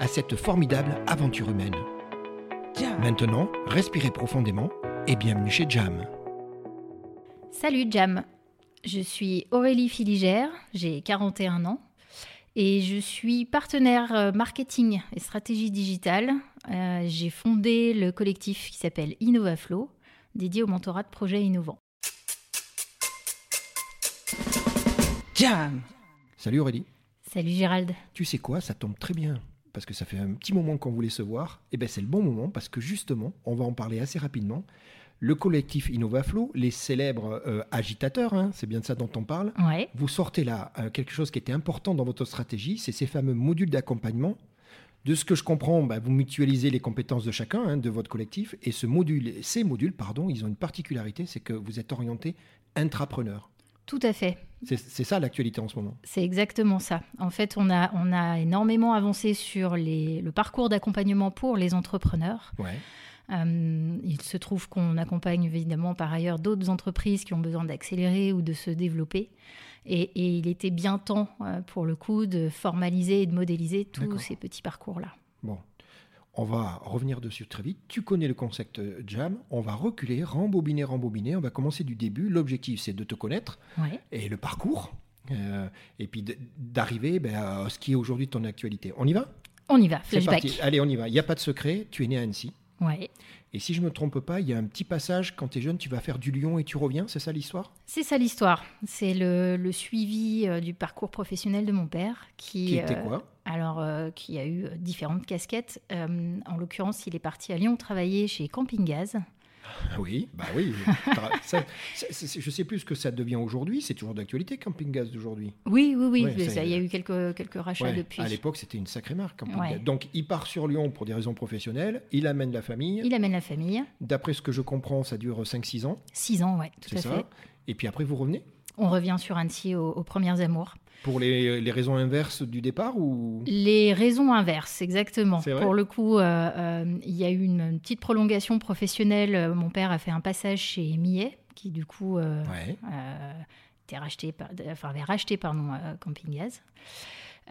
à cette formidable aventure humaine. Maintenant, respirez profondément et bienvenue chez Jam. Salut Jam, je suis Aurélie Filigère, j'ai 41 ans et je suis partenaire euh, marketing et stratégie digitale. Euh, j'ai fondé le collectif qui s'appelle InnovaFlow, dédié au mentorat de projets innovants. Jam Salut Aurélie. Salut Gérald. Tu sais quoi, ça tombe très bien parce que ça fait un petit moment qu'on voulait se voir. Et bien c'est le bon moment parce que justement, on va en parler assez rapidement. Le collectif InnovaFlow, les célèbres euh, agitateurs, hein, c'est bien de ça dont on parle. Ouais. Vous sortez là euh, quelque chose qui était important dans votre stratégie, c'est ces fameux modules d'accompagnement. De ce que je comprends, bah, vous mutualisez les compétences de chacun, hein, de votre collectif, et ce module, ces modules, pardon, ils ont une particularité, c'est que vous êtes orienté intrapreneur. Tout à fait. C'est ça l'actualité en ce moment. C'est exactement ça. En fait, on a, on a énormément avancé sur les, le parcours d'accompagnement pour les entrepreneurs. Ouais. Euh, il se trouve qu'on accompagne évidemment par ailleurs d'autres entreprises qui ont besoin d'accélérer ou de se développer. Et, et il était bien temps, euh, pour le coup, de formaliser et de modéliser tous ces petits parcours-là. Bon, on va revenir dessus très vite. Tu connais le concept euh, Jam. On va reculer, rembobiner, rembobiner. On va commencer du début. L'objectif, c'est de te connaître Ouais. et le parcours. euh, et puis d'arriver ben, à ce qui est aujourd'hui ton actualité. On y va? On y va, flashback. Allez, on y va. Il n'y a pas de secret. Tu es né à Annecy. Ouais. Et si je ne me trompe pas, il y a un petit passage quand tu es jeune, tu vas faire du Lyon et tu reviens. C'est ça l'histoire? C'est ça l'histoire. C'est le, le suivi euh, du parcours professionnel de mon père qui, Qui était euh, quoi? alors euh, qui a eu différentes casquettes. En l'occurrence, il est parti à Lyon travailler chez Camping Gaz. Oui, bah oui. Ça- ça- je sais plus ce que ça devient aujourd'hui. C'est toujours d'actualité, Camping Gaz d'aujourd'hui. Oui, oui, oui. Ouais, ça, il y a euh, eu quelques, quelques rachats Ouais, depuis. À l'époque, c'était une sacrée marque. Camping Ouais. Gaz. Donc, il part sur Lyon pour des raisons professionnelles. Il amène la famille. Il amène la famille. D'après ce que je comprends, ça dure 5-6 ans. Six ans, ouais, tout C'est à ça. fait. Et puis après, vous revenez? On revient sur Annecy aux, aux premières amours. Pour les, les raisons inverses du départ ou? Les raisons inverses, exactement. Pour le coup, euh, euh, il y a eu une, une petite prolongation professionnelle. Euh, Mon père a fait un passage chez Millet, qui du coup euh, Ouais. était racheté par, enfin, avait racheté pardon, Camping Gaz.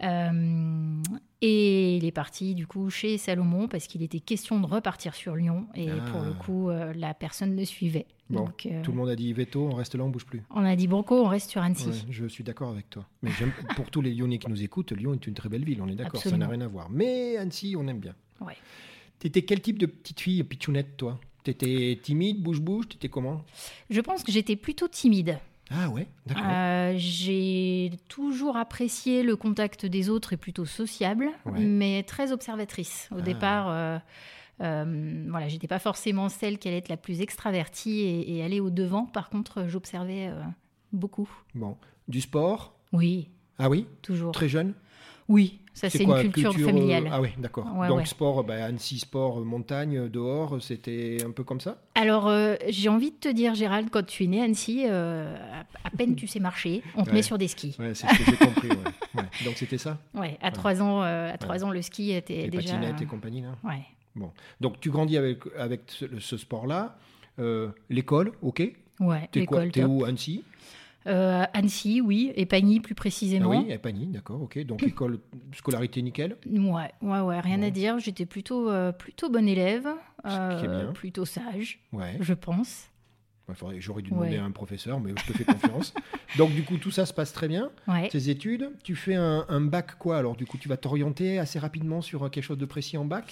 Euh, et il est parti du coup chez Salomon parce qu'il était question de repartir sur Lyon et Ah. pour le coup euh, la personne ne suivait. Bon, Donc euh, Tout le monde a dit veto, on reste là, on bouge plus. on a dit Banco, on reste sur Annecy. Ouais, je suis d'accord avec toi. Mais pour tous les Lyonnais qui nous écoutent, Lyon est une très belle ville, on est d'accord, ça n'a rien à voir. Mais Annecy, on aime bien. Ouais. T'étais quel type de petite fille, pitchounette, toi? T'étais timide, bouge-bouge? T'étais comment? Je pense que j'étais plutôt timide. Ah ouais, d'accord. Euh, j'ai toujours apprécié le contact des autres et plutôt sociable, Ouais. mais très observatrice. Au Ah. départ, euh, euh, voilà, j'étais pas forcément celle qui allait être la plus extravertie et, et aller au devant. Par contre, j'observais euh, beaucoup. Bon, du sport? Oui, Ah oui? Toujours. Très jeune? Oui, ça c'est une culture, euh, familiale. Ah oui, d'accord. Ouais, Donc ouais. sport, bah, Annecy sport, euh, montagne, euh, dehors, c'était un peu comme ça? Alors, euh, j'ai envie de te dire, Gérald, quand tu es né à Annecy, euh, à, peine tu sais marcher, on te Ouais. met sur des skis. Ouais, c'est ce que j'ai compris. Donc c'était ça? Ouais, à trois ans, euh, à trois ans, le ski était Les déjà. patinettes et compagnie là? Ouais. Bon. Donc tu grandis avec, avec ce, ce sport-là. L'école, ok? Ouais, l'école, T'es où Annecy? Euh, Annecy, oui, et Pagny plus Ah précisément. oui, à Pagny, d'accord, ok. Donc école, scolarité nickel. Ouais, ouais, ouais, rien à dire. J'étais plutôt, euh, plutôt bonne élève, euh, plutôt sage, Ouais. je pense. J'aurais dû demander à un professeur, mais je te fais confiance. Donc, du coup, tout ça se passe très bien. Tes études, tu fais un, bac quoi Alors, du coup, tu vas t'orienter assez rapidement sur quelque chose de précis en bac?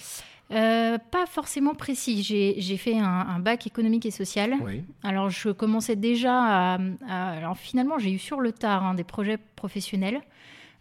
Euh, pas forcément précis. J'ai fait un, bac économique et social. Alors, je commençais déjà à. alors, finalement, j'ai eu sur le tard hein, des projets professionnels.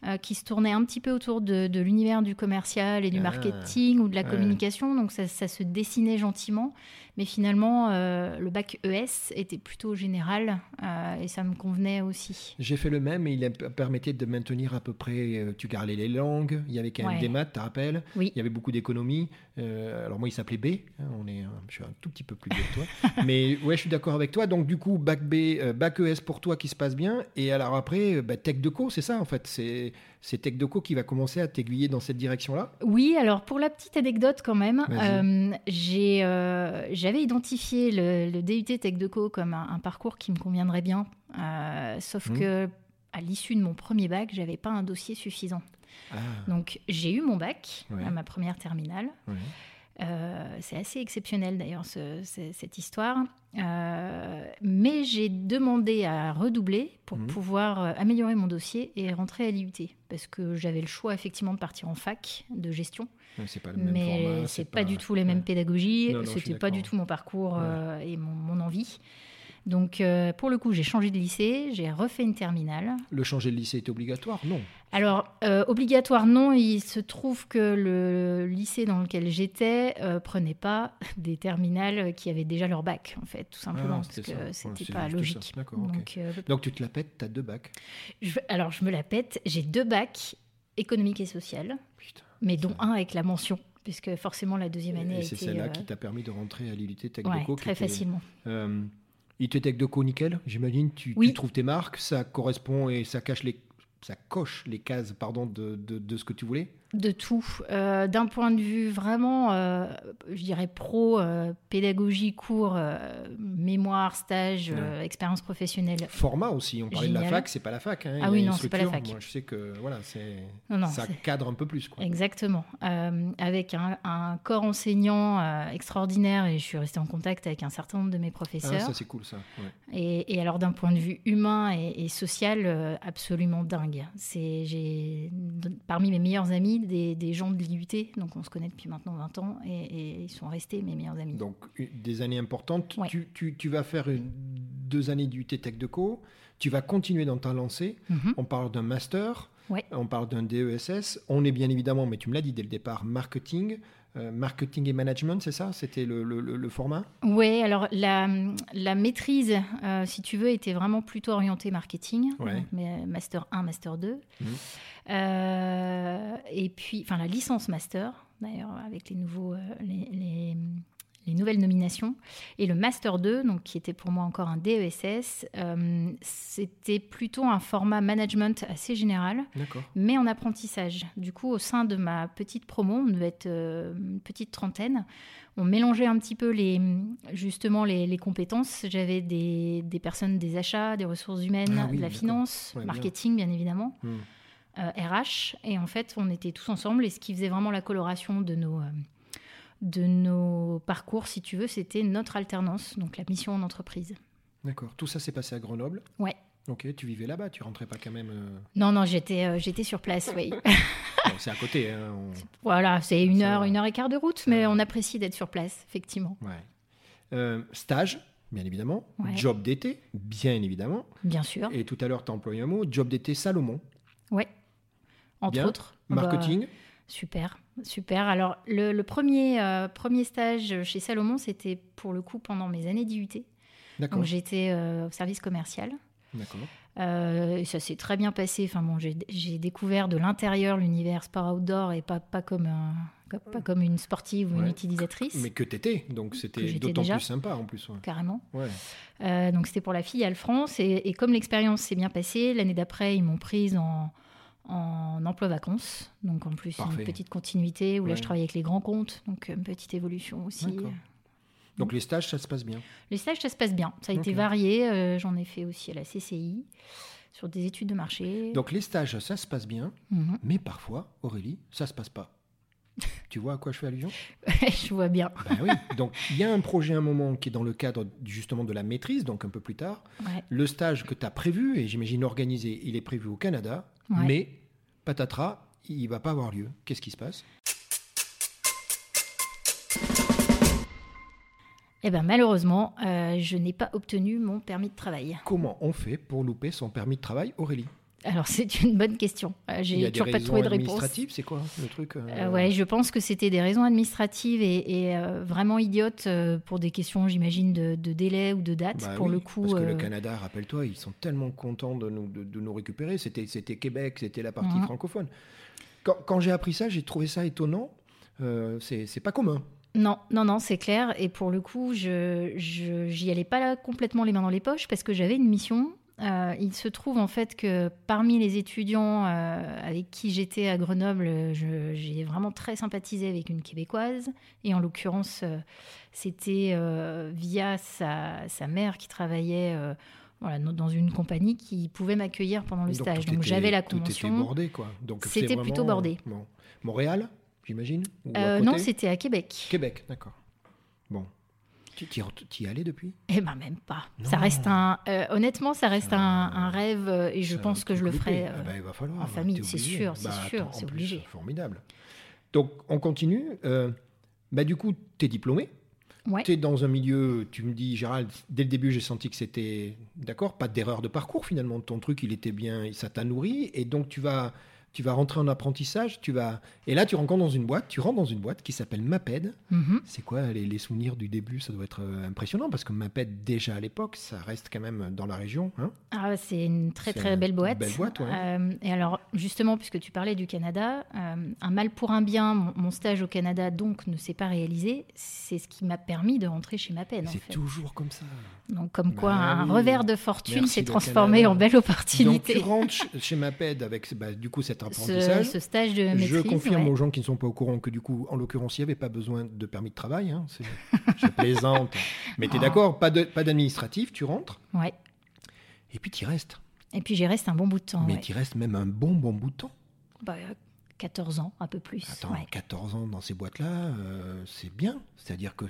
Euh, qui se tournaient un petit peu autour de, l'univers du commercial et du ah. marketing ou de la communication. Donc ça, ça, se dessinait gentiment. Mais finalement, euh, le bac ES était plutôt général euh, et ça me convenait aussi. J'ai fait le même et il permettait de maintenir à peu près. Euh, tu gardais les langues, il y avait quand même des maths, tu te rappelles? Oui. Il y avait beaucoup d'économie. alors moi, il s'appelait B. Hein, on est, je suis un tout petit peu plus vieux que toi. Mais ouais, je suis d'accord avec toi. Donc du coup, bac B, bac ES pour toi qui se passe bien. Et alors après, bah, Tech Co, c'est ça en fait. C'est c'est TechDoco qui va commencer à t'aiguiller dans cette direction-là Oui, alors pour la petite anecdote quand même, euh, euh, j'avais identifié le, DUT TechDoco comme un, parcours qui me conviendrait bien, euh, sauf mmh. que à l'issue de mon premier bac, j'avais pas un dossier suffisant. Ah. Donc j'ai eu mon bac à ma première terminale. Euh, c'est assez exceptionnel d'ailleurs cette histoire. Euh, mais j'ai demandé à redoubler pour mhm. pouvoir euh, améliorer mon dossier et rentrer à l'IUT. Parce que j'avais le choix effectivement de partir en fac de gestion. Pas le mais c'est pas, pas, du tout les mêmes pédagogies. C'était pas du tout mon parcours et mon, mon envie. Donc, euh, pour le coup, j'ai changé de lycée, j'ai refait une terminale. Le changer de lycée était obligatoire Non? Alors, euh, obligatoire, non. Il se trouve que le lycée dans lequel j'étais euh, prenait pas des terminales qui avaient déjà leur bac, en fait, tout simplement, ah, parce que c'était pas logique. Donc, Donc, tu te la pètes, tu as deux bacs Alors, je me la pète, j'ai deux bacs, économique et social, mais dont un avec la mention puisque forcément la deuxième année. Et c'est celle-là qui t'a permis de rentrer à l'IUT Tech ouais, Très facilement. IT de Co nickel, j'imagine. Tu, tu, trouves tes marques, ça correspond et ça cache les, ça coche les cases, pardon, de, de, de ce que tu voulais? De tout. Euh, d'un point de vue vraiment, euh, je dirais pro, euh, pédagogie, cours, mémoire, stage, expérience professionnelle. Format aussi. On parlait de la fac, c'est pas la fac. Hein. ah oui, non, c'est pas la fac. Moi, je sais que voilà, c'est ça cadre un peu plus. Quoi. Exactement. avec un, corps enseignant extraordinaire et je suis restée en contact avec un certain nombre de mes professeurs. Ah, ça c'est cool ça. Et, alors d'un point de vue humain et, et social, absolument dingue. C'est j'ai parmi mes meilleurs amis des, gens de l'IUT, donc on se connaît depuis maintenant 20 ans, et, ils sont restés mes meilleurs amis. Donc des années importantes. Tu, vas faire deux années d'IUT Tech de Co. Tu vas continuer dans ta lancée. Mhm. On parle d'un master. On parle d'un DESS. On est bien évidemment, mais tu me l'as dit dès le départ, marketing. Euh, marketing et management, c'est ça? C'était le, format? Oui, alors la, maîtrise, euh, si tu veux, était vraiment plutôt orientée marketing. mais master 1, master 2. Euh, et puis, enfin, la licence master, d'ailleurs, avec les nouveaux, euh, les, les, nouvelles nominations. Et le master 2, donc, qui était pour moi encore un DESS, euh, c'était plutôt un format management assez général, mais en apprentissage. Du coup, au sein de ma petite promo, on devait être une petite trentaine, on mélangeait un petit peu les, justement les, compétences. J'avais des, des, personnes des achats, des ressources humaines, ah de la finance, marketing bien, évidemment. Hmm. RH. Euh, et en fait, on était tous ensemble. Et ce qui faisait vraiment la coloration de nos, euh, de nos parcours, si tu veux, c'était notre alternance, donc la mission en entreprise. D'accord. Tout ça s'est passé à Grenoble Ouais. Ok, tu vivais là-bas, tu rentrais pas quand même euh, Non, non, j'étais j'étais sur place, oui. c'est à côté. Hein, voilà, c'est une heure, une heure et quart de route, mais on apprécie d'être sur place, effectivement. Ouais. stage, bien évidemment. Job d'été, bien évidemment. Bien sûr. Et tout à l'heure, tu as employé un mot, job d'été Salomon. Ouais entre autres. Marketing bah, Super, super. Alors, le, premier, euh, premier stage chez Salomon, c'était pour le coup pendant mes années d'IUT. Donc, j'étais euh, au service commercial. D'accord. Euh, et ça s'est très bien passé. Enfin, bon, j'ai découvert de l'intérieur l'univers sport outdoor et pas, pas, comme pas comme une sportive ou une utilisatrice. Mais que t'étais, donc c'était d'autant plus sympa en plus. Carrément. donc c'était pour la filiale France. Et, et comme l'expérience s'est bien passée, l'année d'après, ils m'ont prise en, en emploi-vacances. Donc en plus, une petite continuité où là, je travaille avec les grands comptes. Donc une petite évolution aussi. Donc les stages, ça se passe bien Les stages, ça se passe bien. Ça a été varié. Euh, j'en ai fait aussi à la CCI sur des études de marché. Donc les stages, ça se passe bien. Mhm. Mais parfois, Aurélie, ça se passe pas. Tu vois à quoi je fais allusion? Je vois bien. Ben oui. Donc, il y a un projet à un moment qui est dans le cadre justement de la maîtrise, donc un peu plus tard. Ouais. Le stage que tu as prévu, et j'imagine organisé, il est prévu au Canada, Ouais. mais patatras, il va pas avoir lieu. Qu'est-ce qui se passe? Eh ben malheureusement, euh, je n'ai pas obtenu mon permis de travail. Comment on fait pour louper son permis de travail, Aurélie? Alors c'est une bonne question. Euh, J'ai toujours pas trouvé de réponse. administratives, c'est quoi le truc euh, Euh, ouais, je pense que c'était des raisons administratives et, et, euh, vraiment idiotes pour des questions, j'imagine, de, de délai ou de date. Bah pour oui, le coup, Parce que le Canada, rappelle-toi, ils sont tellement contents de nous, de, de nous récupérer. C'était, c'était Québec, c'était la partie Mhm. francophone. Quand, quand j'ai appris ça, j'ai trouvé ça étonnant. C'est, pas commun. Non, non, non, c'est clair. Et pour le coup, je- j'y allais pas là complètement les mains dans les poches parce que j'avais une mission. Euh, il se trouve en fait que parmi les étudiants euh, avec qui j'étais à Grenoble, j'ai vraiment très sympathisé avec une québécoise. Et en l'occurrence, euh, c'était via sa, sa mère qui travaillait voilà, dans une compagnie qui pouvait m'accueillir pendant le stage. Donc j'avais la convention. bordé, quoi. C'était plutôt bordé. bon. Montréal, j'imagine non, c'était à Québec. Québec, d'accord. Bon. Tu y y es allé depuis? Eh ben même pas. Non. Ça reste un. euh, honnêtement, ça reste Ça- un, un rêve euh, et je pense que je le ferai. loupé. euh, Ah bah, il va falloir, en famille, t'es c'est sûr, c'est sûr, c'est plus, obligé. Formidable. Donc, on continue. Bah, du coup, tu es diplômé. Ouais. Tu es dans un milieu, tu me dis, Gérald, dès le début, j'ai senti que c'était, d'accord, pas d'erreur de parcours finalement. Ton truc, il était bien, ça t'a nourri. Et donc, tu vas, tu vas rentrer en apprentissage. Tu vas, et là, tu rencontres dans une boîte, tu rentres dans une boîte qui s'appelle Maped. Mhm. C'est quoi les, les souvenirs du début? Ça doit être euh, impressionnant parce que Maped, déjà à l'époque, ça reste quand même dans la région. Hein Ah, c'est une très très une belle boîte. belle boîte, ouais. Euh, et alors, justement, puisque tu parlais du Canada, euh, un mal pour un bien, mon, mon stage au Canada donc ne s'est pas réalisé. C'est ce qui m'a permis de rentrer chez ma peine. En c'est toujours comme ça. Donc, comme quoi, Bah un oui. revers de fortune s'est transformé en belle Donc opportunité. tu rentres ch- chez Maped avec bah, du coup cet ce, apprentissage. ce stage de maîtrise. Je confirme ouais. aux gens qui ne sont pas au courant que du coup, en l'occurrence, il n'y avait pas besoin de permis de travail. hein, c'est- je plaisante. Mais tu es Ah. d'accord, pas d'administratif, tu rentres Ouais. et puis tu y restes. Et puis, j'y reste un bon bout de temps. Mais ouais. tu y restes même un bon, bon bout de temps. Bah, euh, 14 ans, un peu plus. Attends, ouais. 14 ans dans ces boîtes-là, euh, c'est bien. C'est-à-dire que,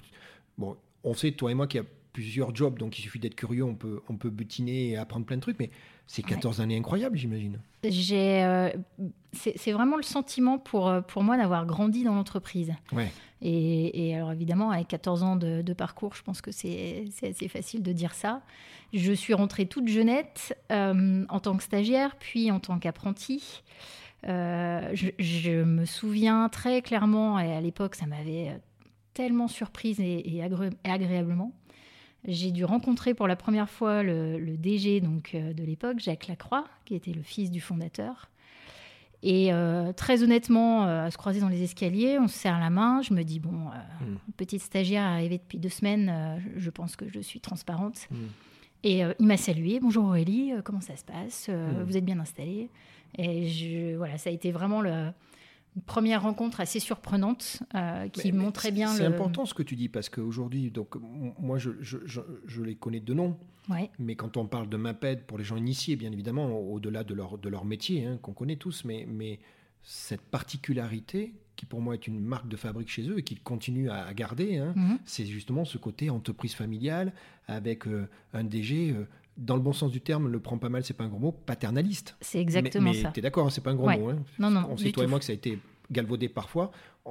bon, on sait, toi et moi, qu'il y a plusieurs jobs, donc il suffit d'être curieux, on peut, on peut butiner et apprendre plein de trucs, mais c'est 14 années incroyables, j'imagine. J'ai, euh, c'est c'est vraiment le sentiment pour, euh, pour moi d'avoir grandi dans l'entreprise. Ouais. Et, et alors évidemment, avec 14 ans de, de parcours, je pense que c'est c'est assez facile de dire ça. Je suis rentrée toute jeunette euh, en tant que stagiaire, puis en tant qu'apprentie. Euh, je, je me souviens très clairement, et à l'époque, ça m'avait euh, tellement surprise et, et agré- et agréablement. J'ai dû rencontrer pour la première fois le, le DG donc, euh, de l'époque, Jacques Lacroix, qui était le fils du fondateur. Et euh, très honnêtement, euh, à se croiser dans les escaliers, on se serre la main. Je me dis, bon, euh, Mm. petite stagiaire arrivée depuis deux semaines, je pense que je suis transparente. Mm. Et il m'a salué. Bonjour Aurélie, comment ça se passe? Euh, Mm. Vous êtes bien installée? Et je, voilà, ça a été vraiment le, une première rencontre assez surprenante euh, qui Mais- montrait bien C'est le. important ce que tu dis, parce qu'aujourd'hui, donc, moi, je, je, je, je les connais de nom, Ouais, mais quand on parle de Maped, pour les gens initiés, bien évidemment, au- au-delà de leur, de leur métier, hein, qu'on connaît tous, mais, mais cette particularité, qui pour moi est une marque de fabrique chez eux et qu'ils continuent à, à garder, hein, Mhm. c'est justement ce côté entreprise familiale avec euh, un DG, euh, dans le bon sens du terme, le prend pas mal, c'est pas un gros mot, paternaliste. c'est exactement mais, mais ça. T'es d'accord, hein, c'est pas un gros Ouais. mot. hein. Non, non, On sait toi et moi que ça a été galvaudé parfois.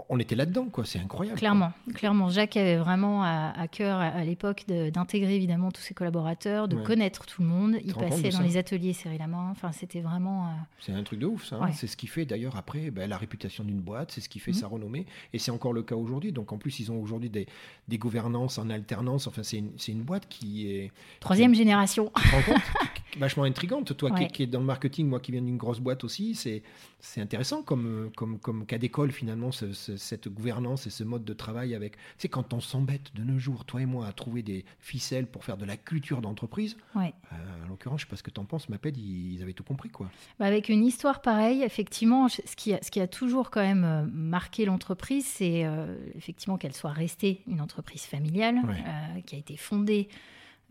On- était là-dedans, quoi. C'est incroyable. quoi. Clairement, clairement. Jacques avait vraiment à, à cœur à, à l'époque d'intégrer évidemment tous ses collaborateurs, de Ouais. connaître tout le monde. Il passait dans les ateliers serrer la main. Enfin, c'était vraiment. euh, C'est un truc de ouf, ça. hein. Ouais. C'est ce qui fait d'ailleurs après ben, la réputation d'une boîte, c'est ce qui fait Mhm. sa renommée. Et c'est encore le cas aujourd'hui. Donc en plus, ils ont aujourd'hui des, des gouvernances en alternance. Enfin, c'est une, c'est une boîte qui est Troisième génération. tu te rends compte? Qui est vachement intrigante. Toi qui, Ouais. qui es dans le marketing, moi qui viens d'une grosse boîte aussi, c'est c'est intéressant comme, comme, comme cas d'école finalement, ce- ce- cette gouvernance et ce mode de travail avec. Sais, quand on s'embête de nos jours, toi et moi, à trouver des ficelles pour faire de la culture d'entreprise, Ouais. euh, en l'occurrence, je sais pas ce que tu en penses, Maped, ils, ils avaient tout compris, quoi. Bah, avec une histoire pareille, effectivement, ce qui a, ce qui a toujours quand même euh, marqué l'entreprise, c'est euh, effectivement qu'elle soit restée une entreprise familiale, Ouais. euh, qui a été fondée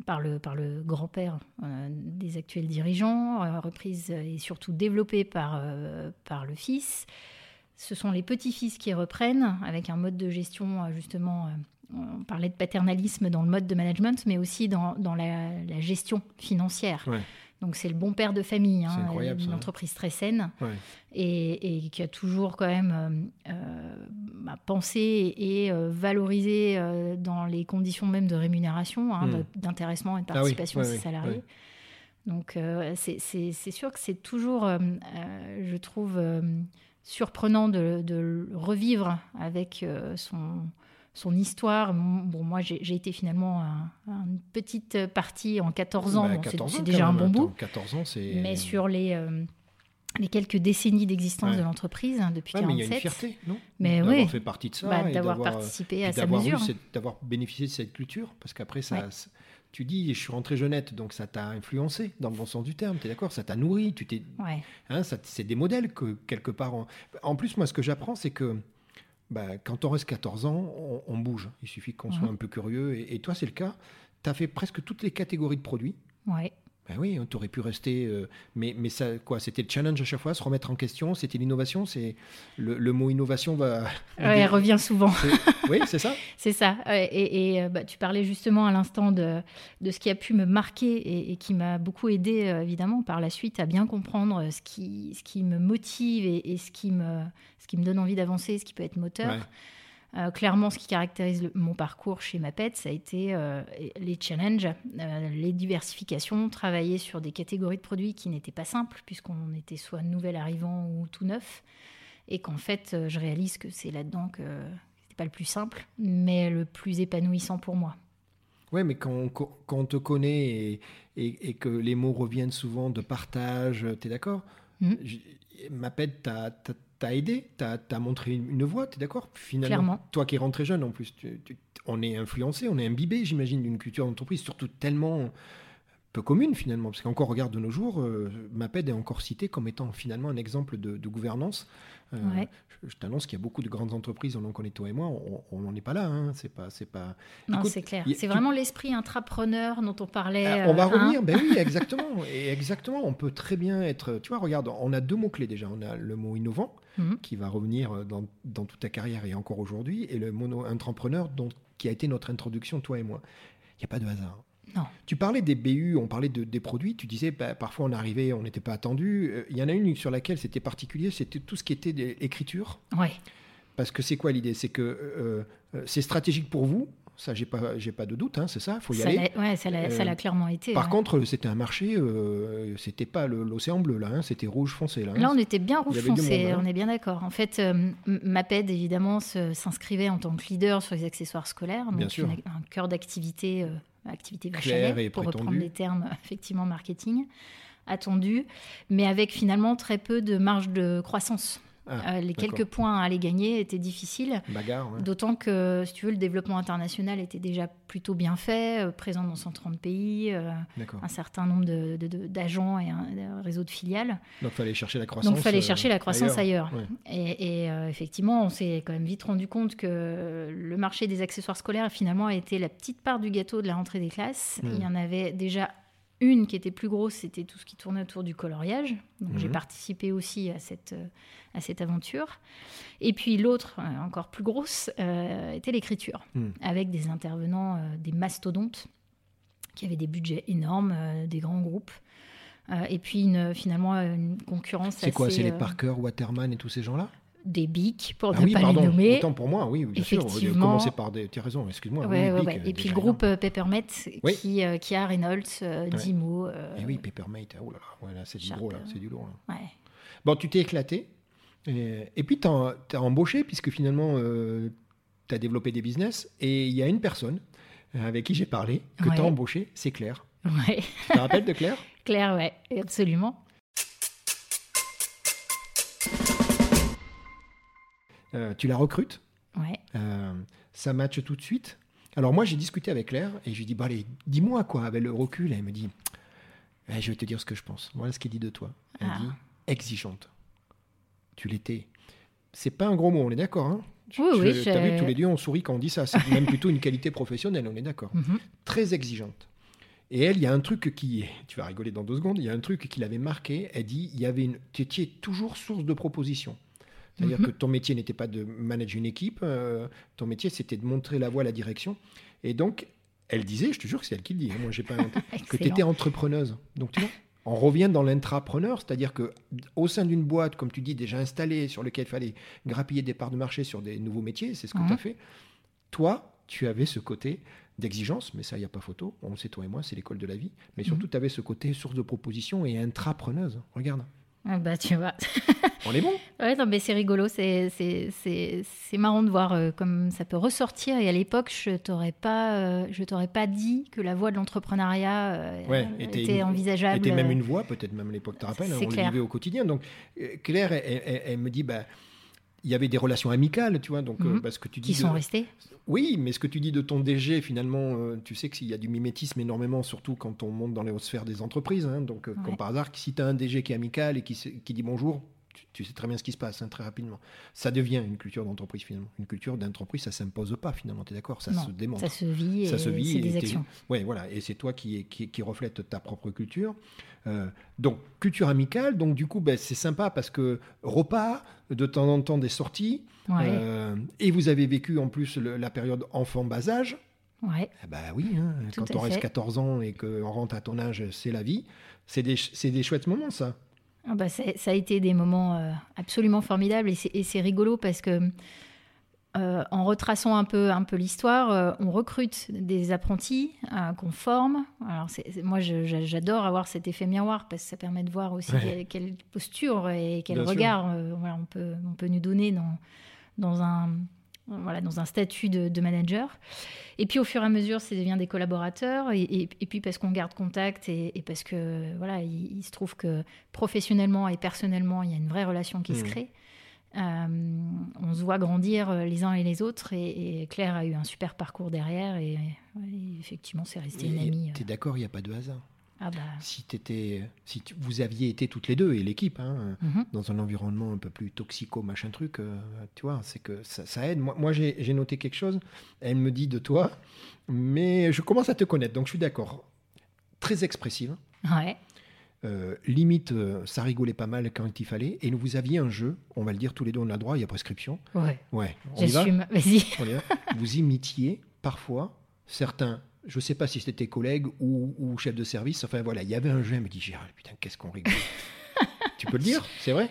par le, par le grand-père euh, des actuels dirigeants, euh, reprise et surtout développée par, euh, par le fils. ce sont les petits-fils qui reprennent avec un mode de gestion justement. on parlait de paternalisme dans le mode de management, mais aussi dans, dans la, gestion financière. Donc c'est le bon père de famille, hein, une hein. entreprise très saine Ouais. et, et qui a toujours quand même euh, euh, bah, pensé et euh, valorisé euh, dans les conditions même de rémunération, hein, Mm. de- d'intéressement et de Ah oui, participation ouais, de ses salariés. ouais. Donc c'est- sûr que c'est toujours, je trouve, surprenant de, de le revivre avec son, son histoire. Bon, moi j'ai été finalement à, à une petite partie en 14 ans, Bah, Bon, c'est 14 ans, c'est quand déjà un bon bout. 14 ans, c'est. Mais sur les, euh, les quelques décennies d'existence Ouais. de l'entreprise, hein, depuis Ouais, mais il y a une 47, fierté, non? Mais oui. fait partie de ça. bah, d'avoir participé à sa mesure. d'avoir bénéficié de cette culture, parce qu'après, ça, Ouais. tu dis, je suis rentré jeunette, donc ça t'a influencé, dans le bon sens du terme, tu es d'accord? Ça t'a nourri, tu t'es, hein, ça- c'est des modèles que, quelque part. En, en plus, moi, ce que j'apprends, c'est que bah, quand on reste 14 ans, on, on bouge. Il suffit qu'on soit Mhm. un peu curieux, et, et toi, c'est le cas. Tu as fait presque toutes les catégories de produits. Ouais. Ben oui, tu aurais pu rester. euh, mais, mais ça, quoi, c'était le challenge à chaque fois, se remettre en question, c'était l'innovation. C'est le, le mot innovation va. Ouais, elle revient souvent. Oui, c'est ça. C'est ça. Et, et, euh, bah, tu parlais justement à l'instant de, de ce qui a pu me marquer et, et qui m'a beaucoup aidé, euh, évidemment, par la suite à bien comprendre ce qui, ce qui me motive et, et ce, qui me, ce qui me donne envie d'avancer, ce qui peut être moteur. Ouais. Euh, clairement, ce qui caractérise le- mon parcours chez Mapet, ça a été euh, les challenges, euh, les diversifications, travailler sur des catégories de produits qui n'étaient pas simples, puisqu'on était soit nouvel arrivant ou tout neuf, et qu'en fait, je réalise que c'est là-dedans que c'était pas le plus simple, mais le plus épanouissant pour moi. Ouais, mais quand on, quand on te connaît et, et- et que les mots reviennent souvent de partage, tu es d'accord? Mhm. J- Maped t'a t'a- t'a aidé, t'a t'a montré une, voie, tu es d'accord Finalement, Clairement. toi qui es rentré jeune en plus, tu- tu- on est influencé, on est imbibé, j'imagine, d'une culture d'entreprise, surtout tellement peu commune finalement, parce qu'encore regarde de nos jours, euh, Maped est encore cité comme étant finalement un exemple de, de gouvernance. Euh, Ouais. Je, je t'annonce qu'il y a beaucoup de grandes entreprises, on en connaît toi et moi, on n'en est pas là, hein, c'est pas, c'est pas. Non, c'est clair. C'est tu- vraiment l'esprit intrapreneur dont on parlait. Ah, on va euh, hein. revenir, ben oui, exactement. Et exactement, on peut très bien être. Tu vois, regarde, on a deux mots-clés déjà. On a le mot innovant, Mhm. qui va revenir dans, dans toute ta carrière et encore aujourd'hui, et le mot entrepreneur, dont, qui a été notre introduction, toi et moi. Il n'y a pas de hasard. Non. Tu parlais des BU, on parlait de- des produits, tu disais bah, parfois on arrivait, on n'était pas attendu. Euh, Il y en a une sur laquelle c'était particulier, c'était tout ce qui était des- écriture. Ouais. Parce que c'est quoi l'idée? C'est que euh, euh, c'est stratégique pour vous, ça j'ai pas, j'ai pas de doute, hein, c'est ça, il faut y Ça aller. ouais, ça l'a Euh, clairement été. Par contre, c'était un marché, euh, c'était pas l'océan bleu là, hein, c'était rouge foncé là. hein. Là, on était bien rouge foncé, monde, on est bien d'accord. En fait, euh, Maped, évidemment, s'inscrivait en tant que leader sur les accessoires scolaires, Bien donc sûr. une- un cœur d'activité, activité vache à Clair lait, et pour reprendre les termes effectivement marketing, attendu, mais avec finalement très peu de marge de croissance. Ah, Euh, les quelques points à aller gagner étaient difficiles. Bagarre, ouais. D'autant que, si tu veux, le développement international était déjà plutôt bien fait, euh, présent dans 130 pays, euh, un certain nombre de- de- de- d'agents et un, un réseau de filiales. Donc fallait chercher la croissance. Donc, il fallait chercher la croissance ailleurs. Ouais. Et, et, effectivement, on s'est quand même vite rendu compte que le marché des accessoires scolaires, finalement, a été la petite part du gâteau de la rentrée des classes. Mm. Il y en avait déjà une qui était plus grosse, c'était tout ce qui tournait autour du coloriage. Donc, j'ai Mhm. participé aussi à cette, euh, à cette aventure. Et puis, l'autre, euh, encore plus grosse, euh, était l'écriture, Mm. avec des intervenants, euh, des mastodontes, qui avaient des budgets énormes, euh, des grands groupes. Et puis, une, finalement, une concurrence C'est quoi C'est les Parker, Waterman et tous ces gens-là? Des bics, pour Ah ne oui, pas pardon. les nommer. Autant pour moi, oui, bien sûr. Effectivement. Commencer par des. Tu as raison, excuse-moi. Ouais, oui, ouais, Bic, ouais. euh, Et puis le groupe euh, Peppermet Oui. qui, euh, qui a Reynolds, euh. Dimo. euh, Eh oui, Peppermate. Oh là là, c'est du gros, là, euh, c'est du lourd. là. Bon, tu t'es éclaté. Et, et puis, tu as, embauché, puisque finalement, tu as développé des business. Et il y a une personne euh, avec qui j'ai parlé, que tu as embauché, c'est Claire. Ouais. Tu te rappelles de Claire? Claire, ouais, absolument. Euh, Tu la recrutes. Ouais. Euh, ça match tout de suite. Alors moi, j'ai discuté avec Claire et je lui ai dit, bah, allez, dis-moi quoi, avec le recul. Et elle me dit, Eh, je vais te dire ce que je pense. Voilà ce qu'elle dit de toi. Elle Ah. dit, exigeante. Tu l'étais. C'est pas un gros mot, on est d'accord. Hein? Oui, oui, T'as vu, tous les deux, on sourit quand on dit ça. C'est même plutôt une qualité professionnelle, on est d'accord. Mhm. Très exigeante. Et elle, il y a un truc qui, tu vas rigoler dans deux secondes, il y a un truc qui l'avait marqué. Elle dit, il y avait une, tu étais toujours source de propositions. C'est-à-dire Mhm. que ton métier n'était pas de manager une équipe, euh, ton métier c'était de montrer la voie, la direction. Et donc, elle disait, je te jure que c'est elle qui le dit, hein, moi j'ai pas inventé, que tu étais entrepreneuse. Donc tu vois, on revient dans l'intrapreneur, c'est-à-dire que au sein d'une boîte, comme tu dis, déjà installée, sur lequel il fallait grappiller des parts de marché sur des nouveaux métiers, c'est ce que Mhm. tu as fait. Toi, tu avais ce côté d'exigence, mais ça, il n'y a pas photo. On le sait, toi et moi, c'est l'école de la vie. Mais surtout, Mhm. tu avais ce côté source de proposition et intrapreneuse. Regarde, Ah bah tu vois. on est bon. Ouais, non, mais c'est rigolo, c'est, c'est, c'est, c'est marrant de voir euh, comme ça peut ressortir. Et à l'époque, je t'aurais pas, euh, je t'aurais pas dit que la voie de l'entrepreneuriat euh, Ouais, était, était une- envisageable. était même une voix, peut-être même à l'époque, tu te rappelles, hein, C'est on le clair. vivait au quotidien. Donc, Claire, elle, elle- elle me dit, bah, il y avait des relations amicales, tu vois, donc euh, Mhm. bah, ce que tu dis. qui de- sont restés. Oui, mais ce que tu dis de ton DG, finalement, euh, tu sais qu'il y a du mimétisme énormément, surtout quand on monte dans les hautes sphères des entreprises. hein. donc, Ouais. comme par hasard, si tu as un DG qui est amical et qui, qui dit bonjour, tu, tu sais très bien ce qui se passe hein, très rapidement. Ça devient une culture d'entreprise, finalement. Une culture d'entreprise, ça s'impose pas, finalement, tu es d'accord Ça Non, se démontre. Ça se vit et Ça se vit c'est et des actions. Ouais, voilà, et c'est toi qui, qui, qui reflète ta propre culture. Euh, donc, culture amicale, donc du coup, ben, c'est sympa parce que repas, de temps en temps des sorties, Ouais, euh, et vous avez vécu en plus le- la période enfant bas âge. ouais. Eh ben oui, hein, quand on reste fait. 14 ans et qu'on rentre à ton âge, c'est la vie. C'est des, ch- c'est des chouettes moments, ça. Ah bah, ça a été des moments euh, absolument formidables et c'est, rigolo parce que euh, en retraçant un peu, un peu l'histoire, euh, on recrute des apprentis qu'on forme. Alors moi, j'adore avoir cet effet miroir parce que ça permet de voir aussi Ouais. quelle, quelle posture et quel Bien regard voilà, on, peut, on peut nous donner dans, dans, un, voilà, dans un statut de, de manager. Et puis au fur et à mesure, ça devient des collaborateurs. Et, et- et puis parce qu'on garde contact et, et parce que voilà, il, il se trouve que professionnellement et personnellement, il y a une vraie relation qui se Mhm. crée. Euh, on se voit grandir euh, les uns et les autres. Et, Claire a eu un super parcours derrière. Et, et effectivement, c'est resté une amie. Tu es d'accord, il n'y a pas de hasard? Ah bah. Si, t'étais- si tu- vous aviez été toutes les deux, et l'équipe, hein, mhm. dans un environnement un peu plus toxico, machin truc, euh, tu vois, c'est que ça, ça aide. Moi, moi j'ai noté quelque chose, elle me dit de toi, mais je commence à te connaître, donc je suis d'accord. Très expressive, Ouais. euh, limite, euh, ça rigolait pas mal quand il fallait, et vous aviez un jeu, on va le dire tous les deux, on a le droit, il y a prescription. Ouais. Ouais, J'assume. Vas-y. Vous imitiez parfois certains, je sais pas si c'était collègues ou, ou chefs de service, enfin voilà, il y avait un jeu, elle me dit Gérald, putain, qu'est-ce qu'on rigole. tu peux le dire, c'est vrai?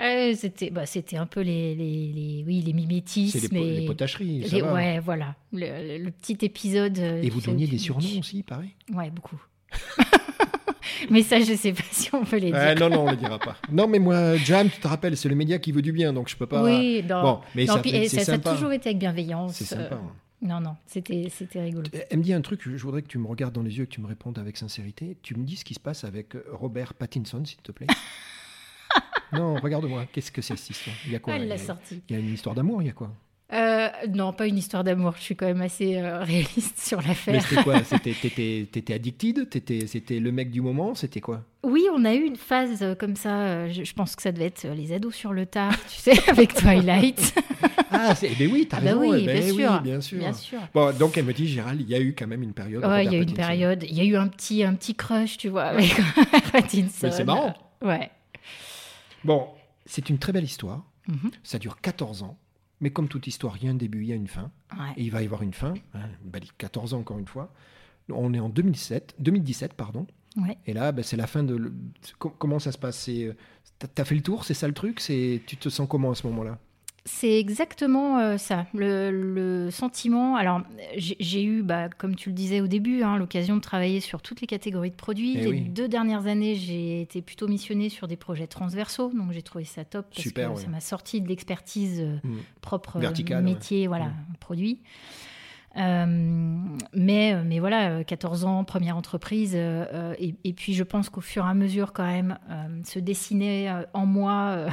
Euh, c'était, bah, c'était un peu les, les, les- oui, les mimétismes. Les, po- et- les potacheries, ça les- va. ouais, voilà. Le, le- le petit épisode. euh, Et vous donniez des surnoms aussi, pareil? Ouais, beaucoup. mais ça, je sais pas si on peut les dire. Ah, Non, non, on le dira pas. Non, mais moi, Jam, tu te rappelles, c'est le média qui veut du bien, donc je peux pas. Oui, non. Bon, mais Non, ça, puis, ça, a toujours été avec bienveillance. C'est sympa. euh, Non, non, c'était, c'était rigolo. Elle me dit un truc, je voudrais que tu me regardes dans les yeux et que tu me répondes avec sincérité. Tu me dis ce qui se passe avec euh, Robert Pattinson, s'il te plaît? non, regarde-moi, qu'est-ce que c'est cette histoire? Il y a quoi? Elle l'a sorti. il y a une histoire d'amour, il y a quoi? Euh, non, pas une histoire d'amour. Je suis quand même assez euh, réaliste sur Mais l'affaire. c'était quoi? C'était- T'étais t'étais addicted? T'étais- C'était le mec du moment? C'était quoi? Oui, on a eu une phase euh, comme ça. Je, je pense que ça devait être les ados sur le tard, tu sais, avec Twilight. Ah, c'est- eh ben oui, t'as Ah bah raison. oui, eh ben bien oui, sûr, bien sûr. Bien sûr. Bon, donc elle me dit, Gérald, il y a eu quand même une période. Ouais, il y a eu une période. Il y a eu un petit, un petit crush, tu vois, avec Pattinson. Mais c'est marrant. Ouais. Bon, c'est une très belle histoire. Mhm. Ça dure 14 ans. Mais comme toute histoire, il y a un début, il y a une fin. Ouais. Et il va y avoir une fin. hein, bah, 14 ans encore une fois. On est en 2007, 2017, pardon. Ouais. Et là, bah, c'est la fin de. le- Comment ça se passe? C'est, euh, T'as t'as fait le tour, c'est ça le truc? C'est Tu te sens comment à ce moment-là? C'est exactement euh, ça, le, le sentiment. Alors, j'ai eu, bah, comme tu le disais au début, hein, l'occasion de travailler sur toutes les catégories de produits. Eh les oui. deux dernières années, j'ai été plutôt missionnée sur des projets transversaux, donc j'ai trouvé ça top parce Super, que ça m'a sorti de l'expertise euh, Mm. propre euh, Verticale, métier, voilà, Mm. produit. Euh, mais, mais voilà, euh, 14 ans, première entreprise. euh, et, et puis je pense qu'au fur et à mesure, quand même, euh, se dessiner euh, en moi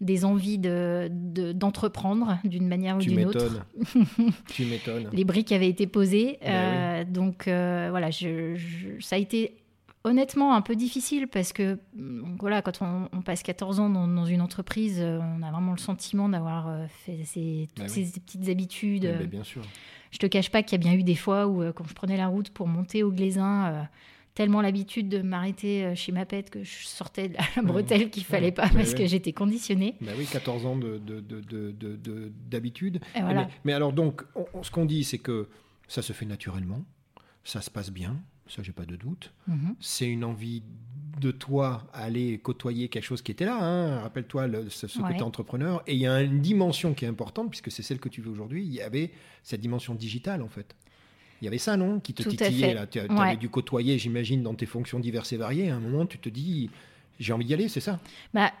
des envies de- de- d'entreprendre d'une manière ou d'une autre. tu m'étonnes. Les briques avaient été posées. Ben euh, Donc euh, voilà, je- je- ça a été honnêtement un peu difficile parce que mm, voilà, quand on, on passe 14 ans dans, dans une entreprise, euh, on a vraiment le sentiment d'avoir fait toutes Ben oui. ces petites habitudes. Oui, mais bien sûr. Je te cache pas qu'il y a bien eu des fois où, quand je prenais la route pour monter au Glaisin, tellement l'habitude de m'arrêter euh, chez ma pète que je sortais de la bretelle qu'il fallait pas parce que j'étais conditionnée. Bah oui, 14 ans d'habitude. De, de, voilà. mais, alors donc, ce qu'on dit, c'est que ça se fait naturellement, ça se passe bien, ça j'ai pas de doute. Mhm. C'est une envie de toi aller côtoyer quelque chose qui était là. Hein. Rappelle-toi ce, ce côté entrepreneur. Et il y a une dimension qui est importante, puisque c'est celle que tu veux aujourd'hui. Il y avait cette dimension digitale, en fait. Il y avait ça, non? Qui te titillait, là. Tu avais dû côtoyer, j'imagine, dans tes fonctions diverses et variées. À un moment, tu te dis, j'ai envie d'y aller, c'est ça? Bah,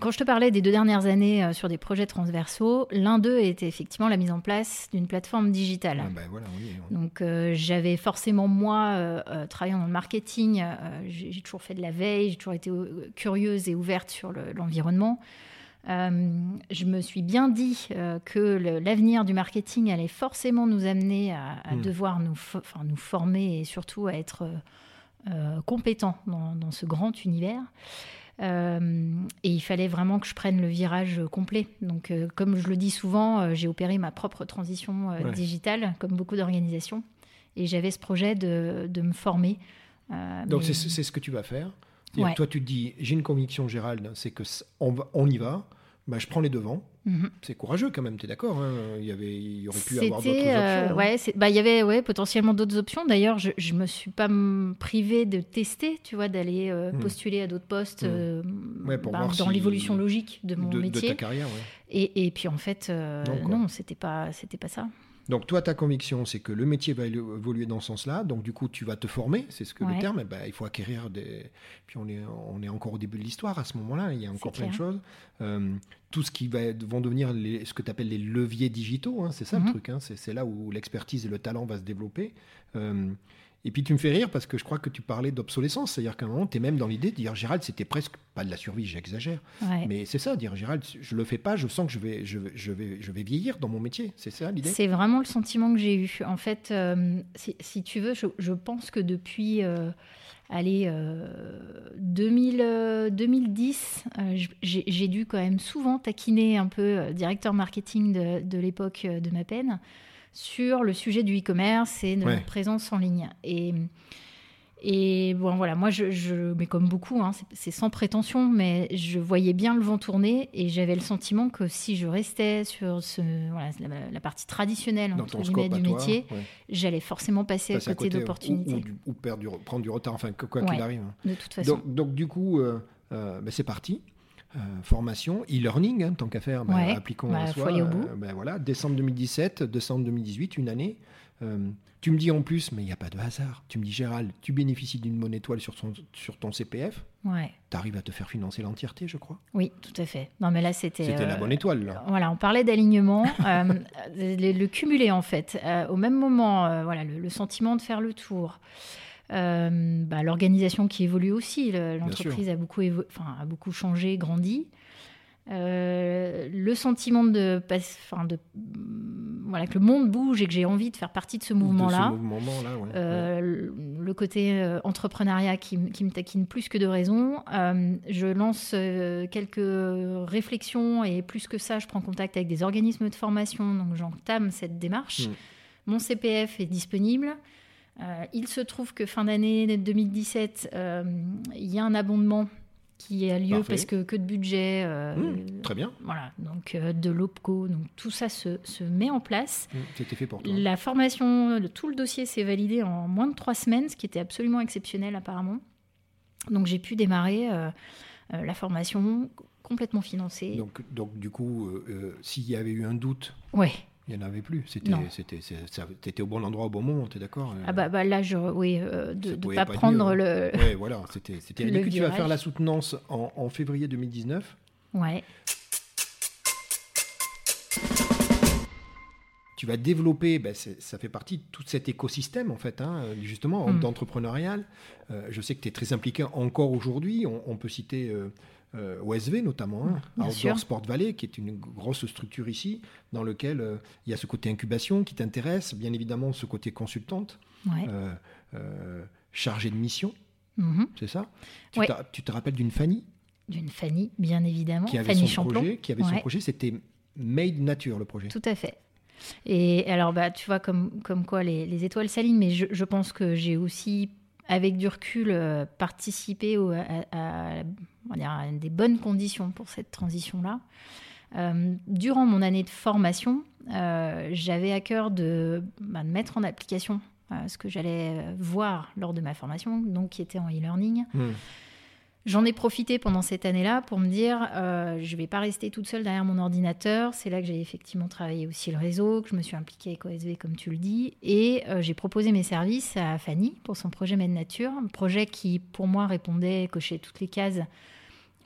Quand je te parlais des deux dernières années euh, sur des projets transversaux, l'un d'eux était effectivement la mise en place d'une plateforme digitale. Ah, bah, voilà, oui, Donc euh, j'avais forcément, moi, euh, travaillant dans le marketing, j'ai toujours fait de la veille, j'ai toujours été curieuse et ouverte sur l'environnement. Je me suis bien dit que l'avenir du marketing allait forcément nous amener à, hmm. devoir nous, nous former et surtout à être euh, compétent dans, ce grand univers. Euh, et il fallait vraiment que je prenne le virage complet. Donc, euh, comme je le dis souvent, j'ai opéré ma propre transition digitale, comme beaucoup d'organisations. Et j'avais ce projet de, me former. Donc, c'est ce que tu vas faire. Toi, tu te dis, j'ai une conviction, Gérald, c'est que on, on y va. Bah, je prends les devants. Mhm. C'est courageux quand même, tu es d'accord hein il, y avait, il aurait pu avoir d'autres options. Euh, hein. ouais, bah, il y avait ouais, potentiellement d'autres options. D'ailleurs, je ne me suis pas privée de tester, tu vois, d'aller euh, hmm. postuler à d'autres postes hmm. euh, bah, dans l'évolution logique de mon métier. De ta carrière, et, et, puis en fait, non, c'était pas, pas ça. Donc toi, ta conviction, c'est que le métier va évoluer dans ce sens-là. Donc du coup, tu vas te former, c'est ce que le terme. Ben, il faut acquérir des. Puis on est, on est encore au début de l'histoire à ce moment-là. Il y a encore plein de choses. Euh, tout ce qui va, vont devenir les, ce que tu appelles les leviers digitaux, hein, c'est ça le mhm. truc. Hein. c'est là où l'expertise et le talent va se développer. Euh, et puis tu me fais rire parce que je crois que tu parlais d'obsolescence, c'est-à-dire qu'à un moment, tu es même dans l'idée de dire Gérald, c'était presque pas de la survie, j'exagère. Mais c'est ça, dire Gérald, je le fais pas, je sens que je vais, je, je vais, je vais vieillir dans mon métier. C'est ça l'idée? C'est vraiment le sentiment que j'ai eu. En fait, euh, si, tu veux, je, pense que depuis. Euh, allez, 2000, 2010, euh, j'ai dû quand même souvent taquiner un peu directeur marketing de, de l'époque de ma peine sur le sujet du e-commerce et de notre présence en ligne. Et, et bon, voilà, moi, je, mais comme beaucoup, hein, c'est sans prétention, mais je voyais bien le vent tourner et j'avais le sentiment que si je restais sur ce, voilà, la, partie traditionnelle entre guillemets, du métier, j'allais forcément passer, à côté, d'opportunités. Ou, perdre prendre du retard, enfin, quoi qu'il arrive. De toute façon. Donc, du coup, euh, euh, ben, c'est parti. Euh, formation, e-learning, hein, tant qu'à faire, bah, appliquons bah, à soi. Au bout. Euh, bah, voilà, décembre 2017, décembre 2018, une année. Euh, tu me dis en plus, mais il n'y a pas de hasard. Tu me dis, Gérald, tu bénéficies d'une bonne étoile sur, sur ton CPF. Ouais. Tu arrives à te faire financer l'entièreté, je crois. Oui, tout à fait. Non, mais là, c'était. C'était la bonne étoile, là. Voilà, on parlait d'alignement. le, cumuler, en fait. au même moment, voilà, le, sentiment de faire le tour. Euh, bah, l'organisation qui évolue aussi. L'entreprise a beaucoup, enfin, a beaucoup changé, grandi. Euh, le sentiment de, enfin de voilà que le monde bouge et que j'ai envie de faire partie de ce mouvement-là. Euh, le côté entrepreneuriat qui, qui, me taquine plus que de raison. je lance quelques réflexions et plus que ça, je prends contact avec des organismes de formation, donc j'entame cette démarche. Mm. Mon CPF est disponible. Euh, il se trouve que fin d'année 2017, euh, il y a un abondement qui a lieu parce que que de budget. Euh, mmh, très bien. Voilà, donc de l'OPCO, donc tout ça se, se met en place. Mmh, C'était fait pour toi. La formation, tout le dossier s'est validé en moins de trois semaines, ce qui était absolument exceptionnel apparemment. Donc j'ai pu démarrer la formation complètement financée. Donc, donc du coup, s'il y avait eu un doute. Ouais. Il n'y en avait plus. C'était, au bon endroit au bon moment, tu es d'accord Ah bah, bah, là, je, oui, euh, de ne pas, prendre le. Oui, voilà, c'était. que tu vas faire la soutenance en, en février 2019. Ouais. Tu vas développer, ben ça fait partie de tout cet écosystème, en fait, hein, justement, mm. d'entrepreneurial. Euh, je sais que tu es très impliqué encore aujourd'hui. On, peut citer. Euh, euh, OSV notamment, hein, Outdoor Sport Valley, qui est une grosse structure ici, dans lequel euh, il y a ce côté incubation qui t'intéresse, bien évidemment ce côté consultante, euh, euh, chargée de mission, mm-hmm. c'est ça? Tu, te rappelles d'une Fanny? D'une Fanny, bien évidemment. Qui avait son projet, qui avait son projet, c'était Made Nature le projet. Tout à fait. Et alors, bah, tu vois, comme, comme quoi les, étoiles s'alignent, mais je, je pense que j'ai aussi avec du recul, participer au- à, à- on va dire, des bonnes conditions pour cette transition-là. Euh, durant mon année de formation, euh, j'avais à cœur de, bah, de mettre en application euh, ce que j'allais voir lors de ma formation, donc qui était en e-learning. Hmm. J'en ai profité pendant cette année-là pour me dire, je ne vais pas rester toute seule derrière mon ordinateur. C'est là que j'ai effectivement travaillé aussi le réseau, que je me suis impliquée avec OSV, comme tu le dis. Et j'ai proposé mes services à Fanny pour son projet Med Nature, un projet qui, pour moi, répondait, cochait toutes les cases.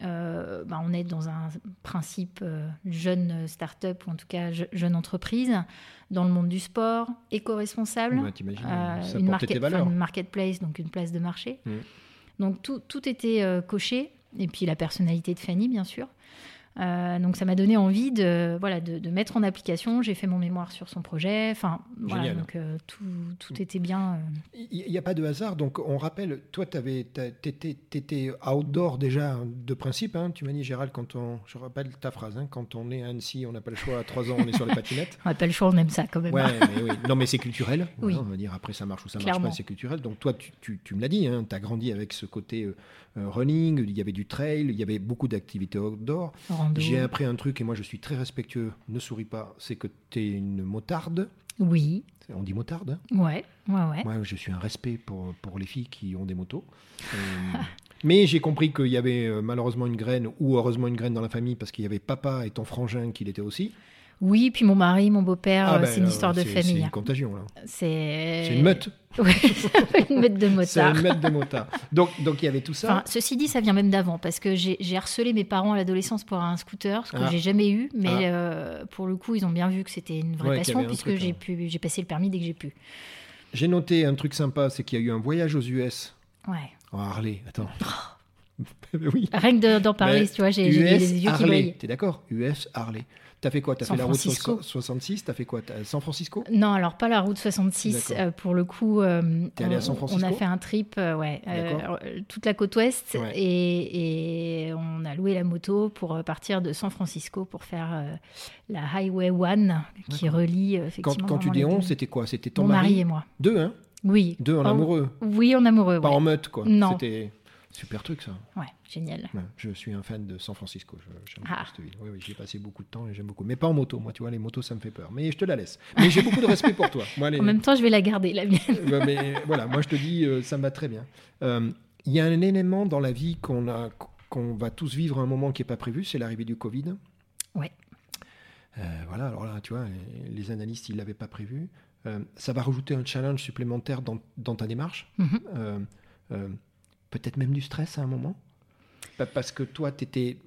Euh, bah, on est dans un principe euh, jeune start-up, ou en tout cas je- jeune entreprise, dans le monde du sport, éco-responsable. Euh, une, market- une marketplace, donc une place de marché. Mm. Donc tout, tout était coché, et puis la personnalité de Fanny, bien sûr. Euh, donc ça m'a donné envie de, voilà, de, de mettre en application. J'ai fait mon mémoire sur son projet. Enfin, voilà, donc euh, tout, tout était bien. euh. Il n'y a pas de hasard, donc on rappelle, toi, tu étais outdoor déjà de principe, hein, tu m'as dit Gérald, quand on, je rappelle ta phrase, hein, quand on est à Annecy, on n'a pas le choix, à 3 ans, on est sur les patinettes. On n'a pas le choix, on aime ça quand même. Ouais, mais oui. Non, mais c'est culturel. Oui. Voilà, on va dire après ça marche ou ça marche Clairement. pas, c'est culturel. Donc toi, tu, tu- tu me l'as dit, tu as grandi avec ce côté running, il y avait du trail, il y avait beaucoup d'activités outdoor. Rando. J'ai appris un truc et moi je suis très respectueux, ne souris pas, c'est que tu es une motarde. Oui, On dit motarde hein ouais, ouais, ouais. Moi, je suis un respect pour, pour les filles qui ont des motos. Euh, mais j'ai compris qu'il y avait euh, malheureusement une graine, ou heureusement une graine dans la famille, parce qu'il y avait papa et ton frangin qui l'étaient aussi. Oui, puis mon mari, mon beau-père, Ah euh, ben, c'est une euh, histoire de c'est- C'est famille. une contagion, là. C'est C'est une meute. Ouais, une meute de C'est motards. une meute de motard. Donc, donc il y avait tout ça. Enfin, ceci dit, ça vient même d'avant, parce que j'ai harcelé mes parents à l'adolescence pour un scooter, ce que Ah. j'ai jamais eu, mais Ah. euh, pour le coup, ils ont bien vu que c'était une vraie Ouais, passion, puisque j'ai hein. pu, j'ai passé le permis dès que j'ai pu. J'ai noté un truc sympa, c'est qu'il y a eu un voyage aux US Ouais. en Harley. Attends. oui. Rien que de- d'en parler, Mais tu vois, j'ai les yeux qui Harley. brillent. T'es d'accord? US Harley. T'as fait quoi? T'as San fait la route Francisco. so- 66 T'as fait quoi? T'as- San Francisco? Non, alors pas la route 66, D'accord. euh, pour le coup. euh, T'es allé à on- a fait un trip, euh, ouais, toute la côte ouest, Ouais. et, et on a loué la moto pour partir de San Francisco pour faire la Highway 1 qui relie Quand, effectivement. quand tu dis on, c'était quoi? C'était ton mon mari? et moi. Deux, hein? Oui. Deux en amoureux? Oui, en amoureux. Pas ouais. en meute, quoi. Non. C'était super truc, ça. Ouais, génial. Ouais, je suis un fan de San Francisco. J'aime Ah. cette ville. Oui, oui, j'y ai passé beaucoup de temps et j'aime beaucoup. Mais pas en moto. Moi, tu vois, les motos, ça me fait peur. Mais je te la laisse. Mais j'ai beaucoup de respect pour toi. Moi, les... En même temps, je vais la garder, la mienne. Mais voilà, moi, je te dis, euh, ça me va très bien. Euh, Il y a un élément dans la vie qu'on a, qu'on va tous vivre à un moment qui n'est pas prévu, c'est l'arrivée du Covid. Ouais. Euh, voilà, alors là, tu vois, les- analystes, ils ne l'avaient pas prévu. Ça va rajouter un challenge supplémentaire dans, dans ta démarche. Euh, Peut-être même du stress à un moment. Pa- Parce que toi, tu étais.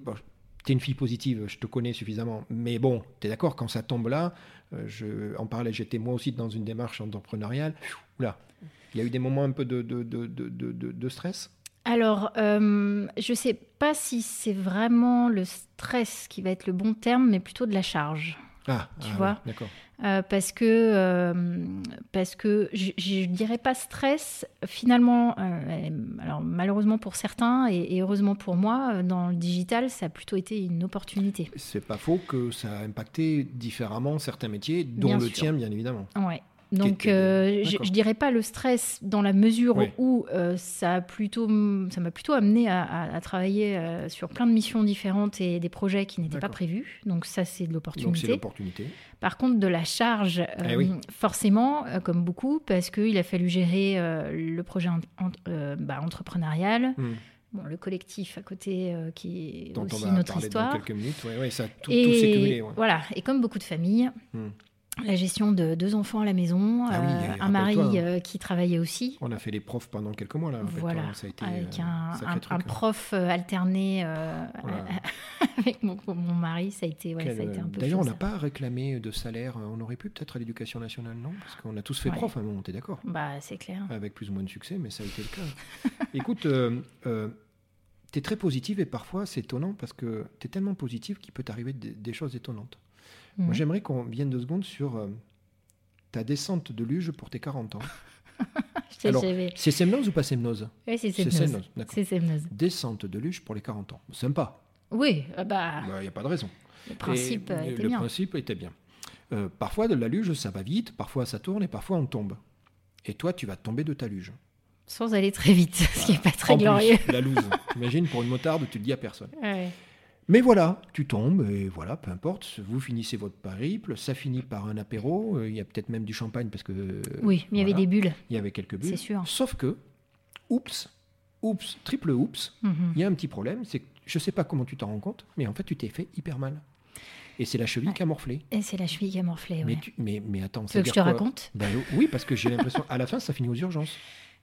tu es une fille positive, je te connais suffisamment. Mais bon, tu es d'accord, quand ça tombe là, euh, je, en parlais, j'étais moi aussi dans une démarche entrepreneuriale. Oula, il y a eu des moments un peu de, de, de, de, de- stress? Alors, euh, je sais pas si c'est vraiment le stress qui va être le bon terme, mais plutôt de la charge. Ah, Tu ah vois? oui, D'accord. Euh, parce que, euh, parce que je, je dirais pas stress, finalement, euh, alors malheureusement pour certains et, et heureusement pour moi, dans le digital, ça a plutôt été une opportunité. C'est pas faux que ça a impacté différemment certains métiers, dont Bien le sûr. tien, bien évidemment. Ouais. Donc, euh, je, je dirais pas le stress dans la mesure Oui. où euh, ça a plutôt, ça m'a plutôt amené à, à- à travailler euh, sur plein de missions différentes et des projets qui n'étaient pas prévus. Donc ça, c'est de l'opportunité. Par contre, de la charge, Eh oui. forcément, comme beaucoup, parce qu'il a fallu gérer le projet en- en- bah, entrepreneurial, Hmm. bon, le collectif à côté euh, qui est Dont on aussi va notre histoire. dans quelques minutes. Ouais, ouais, ça, tout, tout et cumulé. ouais. voilà, et comme beaucoup de familles, Hmm. La gestion de deux enfants à la maison, Ah oui, euh, un mari hein. euh, qui travaillait aussi. On a fait les profs pendant quelques mois là. Voilà, hein, ça a été avec euh, un, sacré un- truc, un prof alterné euh, Voilà. avec mon, mon mari, ça a été, ouais, Quel, ça a été un peu D'ailleurs, on n'a pas réclamé de salaire. On aurait pu peut-être à l'éducation nationale, non? Parce qu'on a tous fait Ouais. prof à un moment, t'es d'accord Bah, c'est clair. Avec plus ou moins de succès, mais ça a été le cas. Écoute, euh, euh, tu es très positive et parfois c'est étonnant parce que tu es tellement positive qu'il peut t'arriver des, des choses étonnantes. Moi, Mhm. j'aimerais qu'on vienne deux secondes sur euh, ta descente de luge pour tes 40 ans. C'est Semnose ou pas Semnose Ouais, c'est Semnose. C'est Semnose. Descente de luge pour les 40 ans. Sympa. Oui, ah bah, Il n'y a pas de raison. le principe Et, euh, euh, était le bien. principe était bien. Euh, parfois, de la luge, ça va vite, parfois ça tourne et parfois on tombe. Et toi, tu vas tomber de ta luge. Sans aller très vite, ce qui n'est pas très En plus, glorieux. la loose. Imagine, pour une motarde, tu le dis à personne. Ouais. Mais voilà, tu tombes, et voilà, peu importe. Vous finissez votre périple, ça finit par un apéro. euh, Il y a peut-être même du champagne parce que. Oui, mais il y avait des bulles. Il y avait quelques bulles. C'est sûr. Sauf que, oups, oups, triple oups, Mhm. il y a un petit problème, c'est que je sais pas comment tu t'en rends compte, mais en fait, tu t'es fait hyper mal. Et c'est la cheville qui a morflé. Et c'est la cheville qui a morflé. Mais, Ouais. tu- mais, mais attends, Tu ça veux veut que je te raconte? Ben, Oui, parce que j'ai l'impression, à la fin, ça finit aux urgences.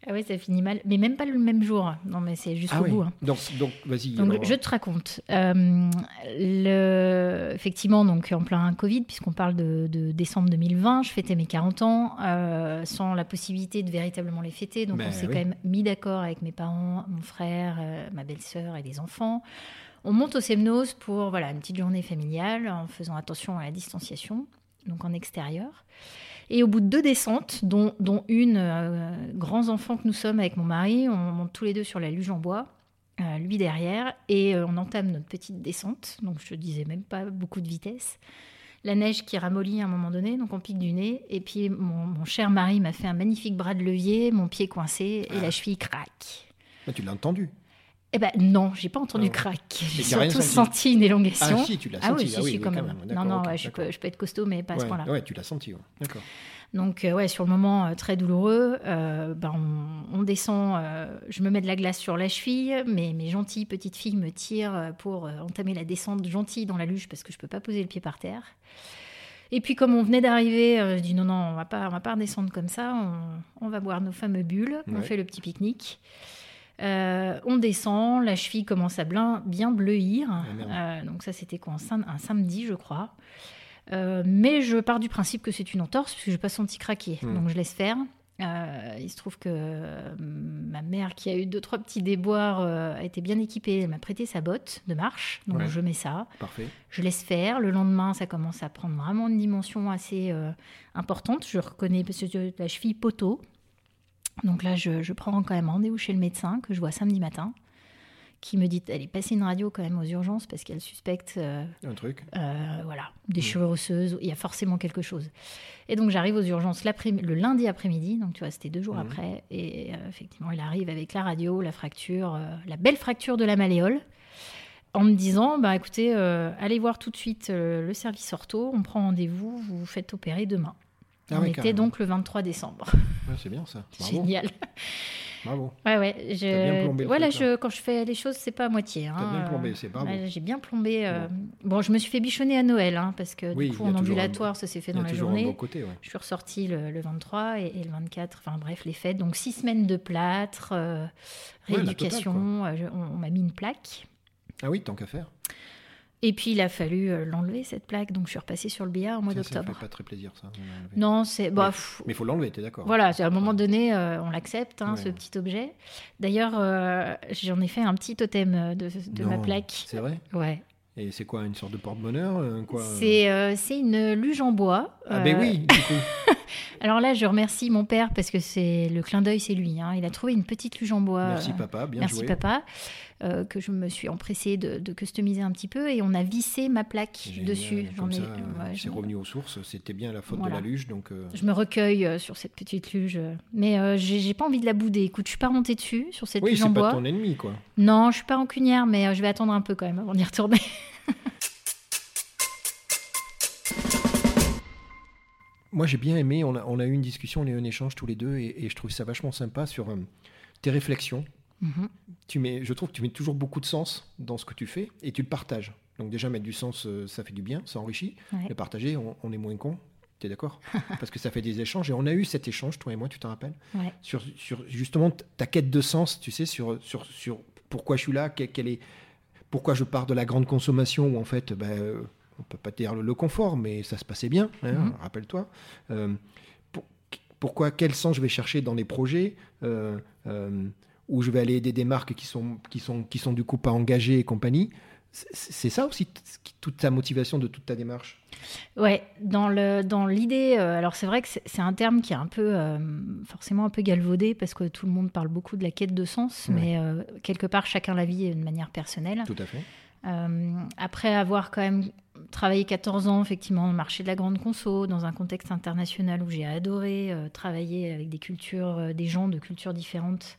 Ah oui, ça finit mal. Mais même pas le même jour. Non, mais c'est jusqu'au Ah oui. bout. hein. Donc, donc vas-y. Donc, alors. je te raconte. Euh, le... Effectivement, donc en plein Covid, puisqu'on parle de, de décembre 2020, je fêtais mes 40 ans euh, sans la possibilité de véritablement les fêter. Donc, Ben on s'est oui. quand même mis d'accord avec mes parents, mon frère, euh, ma belle-sœur et les enfants. On monte au Semnos pour voilà, une petite journée familiale en faisant attention à la distanciation, donc en extérieur. Et au bout de deux descentes, dont, dont une, euh, grands enfants que nous sommes avec mon mari, on monte tous les deux sur la luge en bois, euh, lui derrière, et euh, on entame notre petite descente. Donc je te disais même pas beaucoup de vitesse. La neige qui ramollit à un moment donné, donc on pique du nez. Et puis mon, mon cher mari m'a fait un magnifique bras de levier, mon pied coincé, et Ah. la cheville craque. Ah, tu l'as entendu. Eh ben non, j'ai pas entendu Ah crack. J'ai surtout senti. une élongation. Ah si, tu l'as Ah senti. oui, si, si, quand même. non, non, ouais, je, peux, je peux être costaud, mais pas à ce point-là. ouais, tu l'as senti. ouais. D'accord. Donc, euh, ouais, sur le moment euh, très douloureux, euh, ben, on, on descend, euh, je me mets de la glace sur la cheville, mais mes gentilles petites filles me tirent pour entamer la descente gentille dans la luge parce que je peux pas poser le pied par terre. Et puis, comme on venait d'arriver, je dis non, non, on va pas, on va pas redescendre comme ça, on, on va boire nos fameux bulles, on fait le petit pique-nique. Euh, on descend, la cheville commence à bien bleuir. Ah. Euh, donc ça, c'était quoi un, un samedi, je crois. Euh, mais je pars du principe que c'est une entorse puisque je n'ai pas senti craquer. Hmm. Donc je laisse faire. Il se trouve que ma mère, qui a eu deux trois petits déboires, a été bien équipée. Elle m'a prêté sa botte de marche, donc Ouais. je mets ça. Parfait. Je laisse faire. Le lendemain, ça commence à prendre vraiment une dimension assez importante. Je reconnais parce que la cheville poteau. Donc là, je, je prends quand même rendez-vous chez le médecin que je vois samedi matin, qui me dit elle est passée une radio quand même aux urgences parce qu'elle suspecte euh, Un truc. euh, voilà, déchirure osseuse, il y a forcément quelque chose. Et donc j'arrive aux urgences le lundi après-midi, donc tu vois, c'était deux jours Mhm. après, et euh, effectivement, il arrive avec la radio, la fracture, la belle fracture de la malléole, en me disant, bah écoutez, allez voir tout de suite le service ortho, on prend rendez-vous, vous vous faites opérer demain. Ah on ouais, était carrément. donc le 23 décembre. Ouais, c'est bien ça. Bravo. Génial. Bravo. Ouais, ouais. Bien plombé Voilà, truc, je... quand je fais les choses, c'est pas à moitié. hein. T'as bien Euh, plombé, c'est bravo. J'ai bien plombé. euh, Bon. je me suis fait bichonner à Noël, hein, parce que Oui, du coup, en un- ambulatoire, ça s'est fait dans la journée. un bon côté, ouais. Je suis ressortie le, le 23 et, et le 24, enfin bref, les fêtes. Donc six semaines de plâtre, euh, rééducation, euh, je- on, on m'a mis une plaque. Ah oui, tant qu'à faire. Et puis il a fallu euh, l'enlever, cette plaque, donc je suis repassée sur le billard au mois Ça, ça d'octobre. fait pas très plaisir, ça. Non, c'est... Bah, Ouais. Mais il faut l'enlever, t'es d'accord Voilà, à un moment donné, euh, on l'accepte, hein, Ouais. ce petit objet. D'ailleurs, euh, j'en ai fait un petit totem de, de ma plaque. C'est vrai? Ouais. Et c'est quoi, une sorte de porte-bonheur quoi? C'est euh, une luge en bois. Ah ben oui, du coup. Alors là, je remercie mon père parce que c'est le clin d'œil, c'est lui. hein. Il a trouvé une petite luge en bois. Merci papa, bien Merci joué. papa, euh, que je me suis empressée de, de customiser un petit peu et on a vissé ma plaque Génial. dessus. Comme ai, ça, ouais, c'est j'en- revenu aux sources. C'était bien la faute Voilà. de la luge, donc. euh, Je me recueille euh, sur cette petite luge, euh, mais euh, j'ai pas envie de la bouder. Écoute, je suis pas remontée dessus sur cette Oui, luge en c'est pas bois. ton ennemi, quoi. Non, je suis pas rancunière, mais euh, je vais attendre un peu quand même avant d'y retourner. Moi, j'ai bien aimé. On a, on a eu une discussion, on a eu un échange tous les deux, et, et je trouve ça vachement sympa sur euh, tes réflexions. Mhm. Tu mets, je trouve que tu mets toujours beaucoup de sens dans ce que tu fais et tu le partages. Donc déjà mettre du sens, euh, ça fait du bien, ça enrichit. Ouais. Le partager, on, on est moins con. T'es d'accord Parce que ça fait des échanges et on a eu cet échange, toi et moi, tu t'en rappelles Ouais. sur, sur justement ta quête de sens, tu sais, sur, sur, sur pourquoi je suis là, quel, quel est, pourquoi je pars de la grande consommation où en fait, ben, on peut pas dire le, le confort, mais ça se passait bien, hein, Mhm. rappelle-toi. Euh, pour- pourquoi, quel sens je vais chercher dans les projets euh, euh, où je vais aller aider des marques qui sont, qui sont, qui sont du coup pas engagées et compagnie. C'est ça aussi toute ta motivation de toute ta démarche? Ouais, dans le dans l'idée, euh, alors c'est vrai que c'est un terme qui est un peu euh, forcément un peu galvaudé parce que tout le monde parle beaucoup de la quête de sens, Ouais. mais euh, quelque part chacun la vit de manière personnelle. Tout à fait. Après avoir quand même travaillé 14 ans effectivement au marché de la grande conso, dans un contexte international où j'ai adoré travailler avec des cultures, des gens de cultures différentes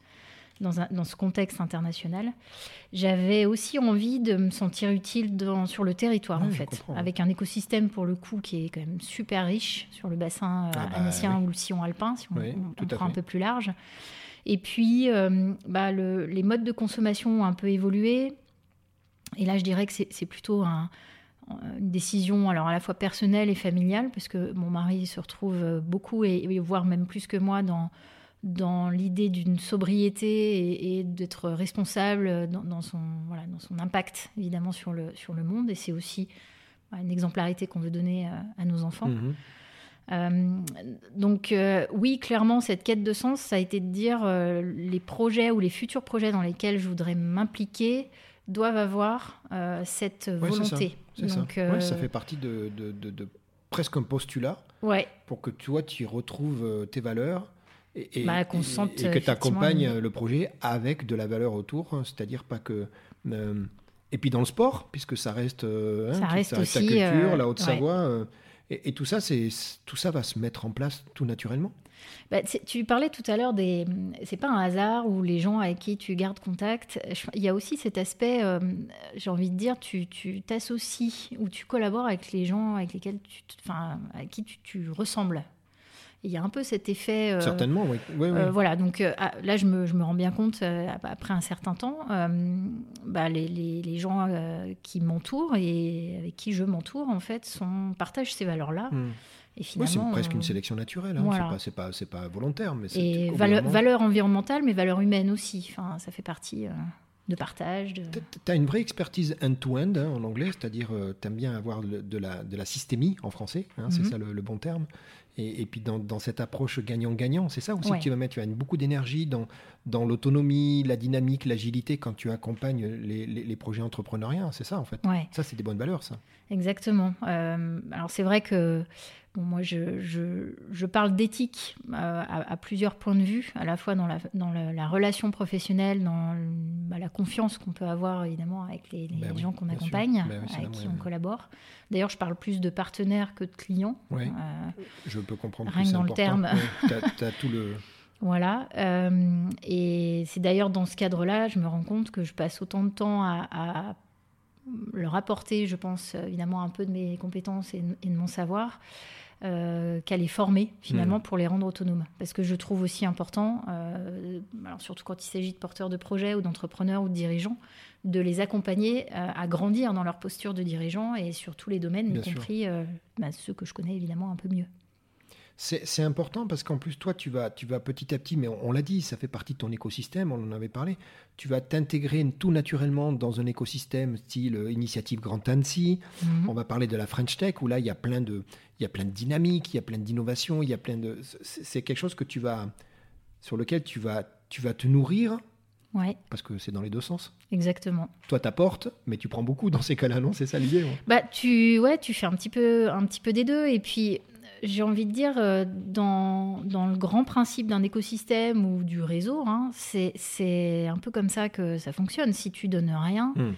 dans, un- dans ce contexte international. J'avais aussi envie de me sentir utile dans- sur le territoire Ouais, en fait, comprends. avec un écosystème pour le coup qui est quand même super riche sur le bassin euh, Ah bah, annécien oui. ou le sillon alpin, si on, Oui, on- prend un peu plus large. Et puis, euh, bah, le- les modes de consommation ont un peu évolué. Et là, je dirais que c'est plutôt un- une décision alors à la fois personnelle et familiale, parce que mon mari se retrouve beaucoup, et voire même plus que moi, dans, dans l'idée d'une sobriété et, et d'être responsable dans, dans son, voilà, dans son impact, évidemment, sur le, sur le monde. Et c'est aussi une exemplarité qu'on veut donner euh, à nos enfants. Mhm. Euh, donc euh, oui, clairement, cette quête de sens, ça a été de dire euh, les projets ou les futurs projets dans lesquels je voudrais m'impliquer doivent avoir cette Ouais, c'est ça, volonté. Ça. Donc, Ouais, ça fait partie de, de- de- de presque un postulat ouais, pour que toi, tu retrouves tes valeurs et, et- Bah, sente, et que tu accompagnes une- le projet avec de la valeur autour, hein, c'est-à-dire pas que... euh, et puis dans le sport, puisque ça reste, euh, Ça tu- reste ta aussi, culture, euh, la Haute-Savoie, euh, et, et tout ça, c'est tout ça va se mettre en place tout naturellement. Bah, tu parlais tout à l'heure des. C'est pas un hasard où les gens avec qui tu gardes contact. Je- Il y a aussi cet aspect, euh, j'ai envie de dire, tu tu t'associes ou tu collabores avec les gens avec lesquels tu, enfin, à qui tu, tu ressembles. Il y a un peu cet effet. euh, Certainement, oui. Oui, oui. Euh, voilà, donc euh, ah, là, je me, je me rends bien compte, euh, ap- après un certain temps, euh, bah, les, les- les gens euh, qui m'entourent et avec qui je m'entoure, en fait, sont, partagent ces valeurs-là. Hmm. Et Oui, c'est presque une sélection naturelle. Hein. Voilà. C'est pas, volontaire, mais Et valeur, valeur environnementale, mais valeur humaine aussi. Enfin, ça fait partie euh, de partage. De... Tu as une vraie expertise end-to-end hein, en anglais, c'est-à-dire tu aimes bien avoir le- de, la, de la systémie en français, hein, c'est Mhm. ça le, le bon terme. Et, et puis dans, dans cette approche gagnant-gagnant, c'est ça aussi Ouais. que tu vas mettre. Tu as beaucoup d'énergie dans, dans l'autonomie, la dynamique, l'agilité quand tu accompagnes les, les- les projets entrepreneuriens, c'est ça en fait. Ouais. Ça, c'est des bonnes valeurs, ça. Exactement. Euh, alors c'est vrai que moi je, je, je parle d'éthique euh, à, à plusieurs points de vue, à la fois dans la, dans la, la relation professionnelle, dans le- bah, la confiance qu'on peut avoir évidemment avec les, les Ben oui, gens qu'on accompagne, Ben oui, c'est avec qui on collabore. D'ailleurs, je parle plus de partenaires que de clients. Euh, Je peux comprendre Rien que dans le terme. tu as, tout le. Voilà. euh, et c'est d'ailleurs dans ce cadre-là, je me rends compte que je passe autant de temps à, à leur apporter, je pense, évidemment, un peu de mes compétences et, et de mon savoir, euh, qu'à les former, finalement, Mhm. pour les rendre autonomes. Parce que je trouve aussi important, euh, alors surtout quand il s'agit de porteurs de projets ou d'entrepreneurs ou de dirigeants, de les accompagner euh, à grandir dans leur posture de dirigeant et sur tous les domaines, Bien y sûr. compris euh, bah, ceux que je connais évidemment un peu mieux. C'est important parce qu'en plus, toi, tu vas, tu vas petit à petit, mais on, on l'a dit, ça fait partie de ton écosystème, on en avait parlé, tu vas t'intégrer tout naturellement dans un écosystème style initiative Grand Annecy. Mhm. On va parler de la French Tech où là, il y a plein de, il y a plein de dynamique, il y a plein d'innovation, il y a plein de. C'est quelque chose que tu vas, sur lequel tu vas, tu vas te nourrir Ouais, parce que c'est dans les deux sens. exactement. Toi, t'apportes, mais tu prends beaucoup dans ces cas-là, non C'est ça l'idée ouais. Bah, tu, ouais, tu fais un petit peu, un petit peu des deux. Et puis, j'ai envie de dire, euh, dans, dans le grand principe d'un écosystème ou du réseau, hein, c'est un peu comme ça que ça fonctionne. Si tu donnes rien, Hmm.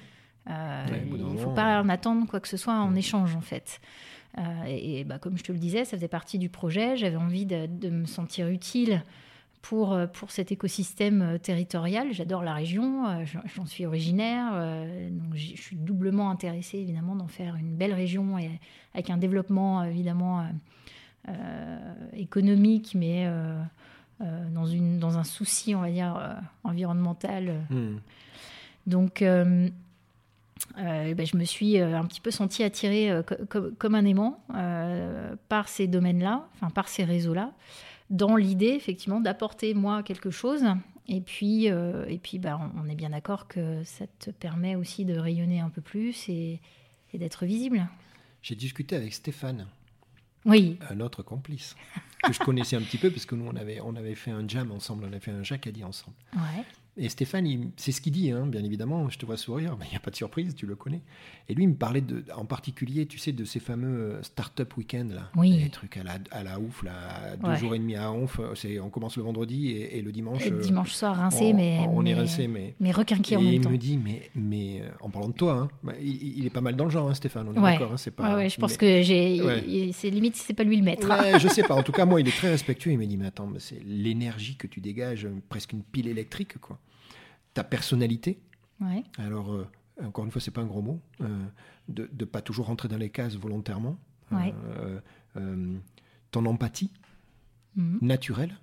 euh, Ouais, il ne faut pas en attendre quoi que ce soit en échange, en fait. Euh, et et, bah, comme je te le disais, ça faisait partie du projet. J'avais envie de, de me sentir utile pour, euh, pour cet écosystème euh, territorial. J'adore la région, j'en suis originaire, donc je suis doublement intéressée évidemment d'en faire une belle région et avec un développement évidemment euh, économique, mais euh, euh, dans, une, dans un souci, on va dire, environnemental. Hmm. Donc, euh, ben, je me suis euh, un petit peu sentie attirée euh, co- co- comme un aimant par ces domaines-là, enfin par ces réseaux-là, dans l'idée effectivement d'apporter moi quelque chose. Et puis, et puis ben, on est bien d'accord que ça te permet aussi de rayonner un peu plus et, et d'être visible. J'ai discuté avec Stéphane, Oui, un autre complice, que je connaissais un petit peu parce que nous, on avait, on avait fait un jam ensemble, on avait fait un Jacadi ensemble. ouais. Et Stéphane, c'est ce qu'il dit, hein, bien évidemment. Je te vois sourire, mais il n'y a pas de surprise, tu le connais. Et lui, il me parlait de, en particulier, tu sais, de ces fameux euh, start-up week-end, là. Oui. Les trucs à la, à la ouf, là, deux jours et demi à Onf. On commence le vendredi et, le dimanche. Le dimanche soir, rincé, mais. On est rincé, mais. Mais requinqué en même temps. Et il me dit, mais, mais en parlant de toi, hein, bah, il, est pas mal dans le genre, hein, Stéphane, on est d'accord. Hein, pas... ouais, je pense que j'ai. C'est limite si c'est pas lui le maître. Ouais, je sais pas. En tout cas, moi, il est très respectueux. Il m'a dit, mais attends, c'est l'énergie que tu dégages, presque une pile électrique, quoi ta personnalité. Alors, euh, encore une fois, c'est pas un gros mot, euh, de ne pas toujours rentrer dans les cases volontairement. Euh, ton empathie mhm. naturelle,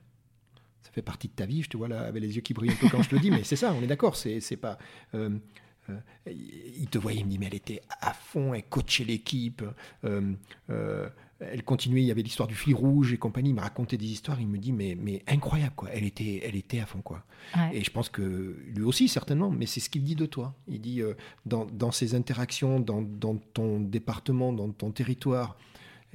ça fait partie de ta vie. Je te vois là avec les yeux qui brillent un peu quand je te le dis, mais c'est ça, on est d'accord. C'est, c'est pas. il te voyait, il me dit, mais elle était à fond, elle coachait l'équipe elle continuait, il y avait l'histoire du fil rouge et compagnie, il me racontait des histoires, il me dit mais, mais incroyable quoi, elle était, elle était à fond quoi. Et je pense que lui aussi certainement, mais c'est ce qu'il dit de toi. Il dit euh, dans, dans, ses interactions, dans, dans, ton département, dans ton territoire,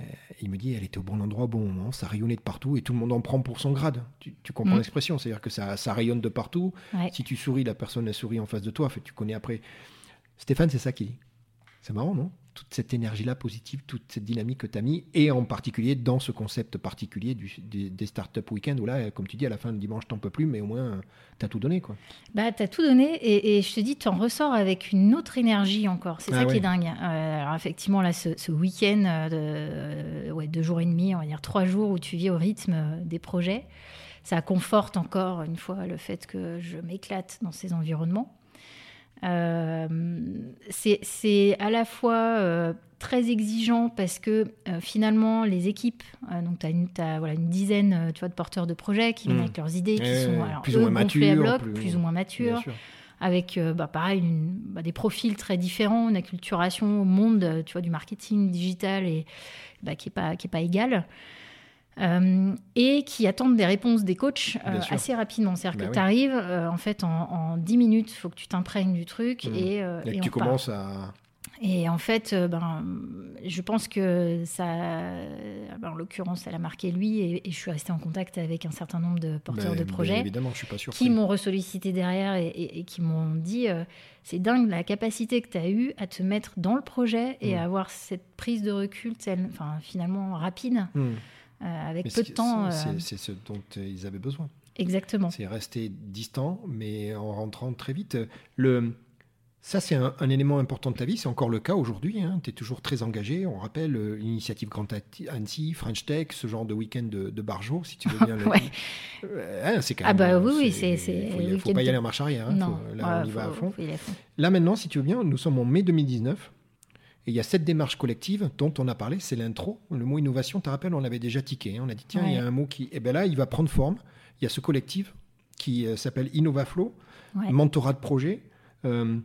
euh, il me dit elle était au bon endroit au bon moment, ça rayonnait de partout et tout le monde en prend pour son grade. Tu, comprends mm. l'expression, c'est-à-dire que ça, ça, rayonne de partout. Si tu souris, la personne elle sourit en face de toi, fait, tu connais après. Stéphane, c'est ça qu'il dit. C'est marrant, non? Toute cette énergie-là positive, toute cette dynamique que tu as mis, et en particulier dans ce concept particulier du, des, des startup week-end, où là, comme tu dis, à la fin du dimanche, t'en peux plus, mais au moins, tu as tout donné. Quoi. Bah, tu as tout donné, et, je te dis, tu en ressors avec une autre énergie encore. C'est ça ah qui est dingue. Euh, alors, effectivement, là, ce, week-end de euh, ouais, deux jours et demi, on va dire trois jours, où tu vis au rythme euh, des projets, ça conforte encore une fois le fait que je m'éclate dans ces environnements. Euh, c'est à la fois euh, très exigeant parce que euh, finalement les équipes, donc tu as, une, voilà, une dizaine tu vois, de porteurs de projets qui viennent hmm. avec leurs idées, qui sont alors, plus, ou moins matures, bloc, plus... ou moins matures, avec bah, pareil bah, des profils très différents, une acculturation au monde tu vois, du marketing digital et, bah, qui n'est pas, qui est pas égale. Euh, et qui attendent des réponses des coachs euh, assez rapidement. C'est-à-dire bah que tu arrives, euh, en fait, en, 10 minutes, il faut que tu t'imprègnes du truc. Mmh. Et, et, que tu commences à... Et en fait, ben, je pense que ça, ben, en l'occurrence, elle a marqué lui, et, je suis restée en contact avec un certain nombre de porteurs de projets évidemment, je suis pas qui m'ont ressollicité derrière et, qui m'ont dit c'est dingue la capacité que tu as eue à te mettre dans le projet et mmh. à avoir cette prise de recul, finalement rapide. Mmh. Euh, avec peu de temps. Euh, c'est ce dont ils avaient besoin. Exactement. C'est rester distant, mais en rentrant très vite. Le, ça, c'est un, élément important de ta vie. C'est encore le cas aujourd'hui. Hein. Tu es toujours très engagé. On rappelle euh, l'initiative Grand Annecy, French Tech, ce genre de week-end de, de Barjo, si tu veux bien le hein, c'est Ah, bah oui, oui. Il ne faut, pas y aller en marche arrière. Hein. Non. là, on y va à fond. Là, maintenant, si tu veux bien, nous sommes en mai 2019. Et il y a cette démarche collective dont on a parlé, c'est l'intro. Le mot innovation, tu te rappelles, on l'avait déjà tiqué. Hein. On a dit, tiens, il y a un mot qui. Et eh bien là, il va prendre forme. Il y a ce collectif qui euh, s'appelle InnovaFlow, mentorat de projet. Euh,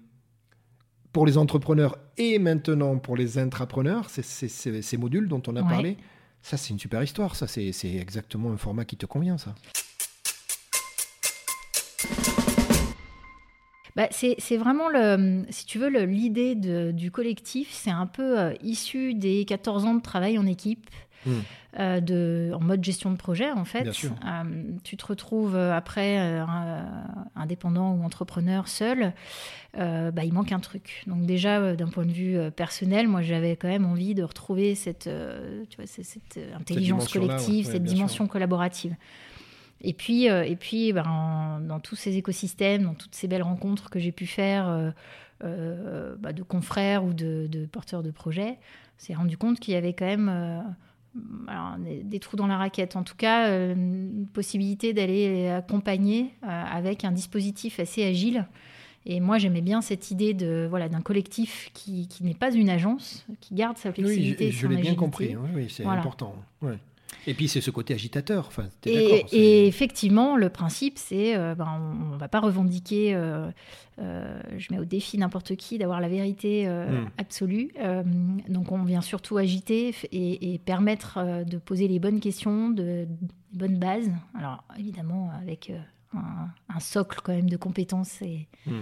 pour les entrepreneurs et maintenant pour les intrapreneurs, c'est ces modules dont on a parlé. Ça, c'est une super histoire. Ça, c'est exactement un format qui te convient, ça. Bah, c'est vraiment, le, si tu veux, l'idée du collectif, c'est un peu euh, issu des 14 ans de travail en équipe. Hmm. Euh, de, en mode gestion de projet, en fait. Euh, tu te retrouves après indépendant ou entrepreneur seul, bah, il manque un truc. Donc déjà, d'un point de vue personnel, moi j'avais quand même envie de retrouver cette, tu vois, cette, intelligence collective, cette dimension collaborative. Et puis, euh, et puis ben, dans tous ces écosystèmes, dans toutes ces belles rencontres que j'ai pu faire euh, euh, bah, de confrères ou de, porteurs de projets, s'est rendu compte qu'il y avait quand même des, trous dans la raquette. En tout cas, une possibilité d'aller accompagner avec un dispositif assez agile. Et moi, j'aimais bien cette idée de voilà d'un collectif qui, qui n'est pas une agence, qui garde sa flexibilité. Oui, je, l'ai bien compris. Oui, c'est important. Et puis c'est ce côté agitateur. Enfin, et, et, effectivement, le principe, c'est euh, ben, on ne va pas revendiquer, euh, euh, je mets au défi n'importe qui d'avoir la vérité hmm. absolue. donc on vient surtout agiter et, permettre de poser les bonnes questions, de, bonnes bases. Alors évidemment avec un, socle quand même de compétences et, hmm.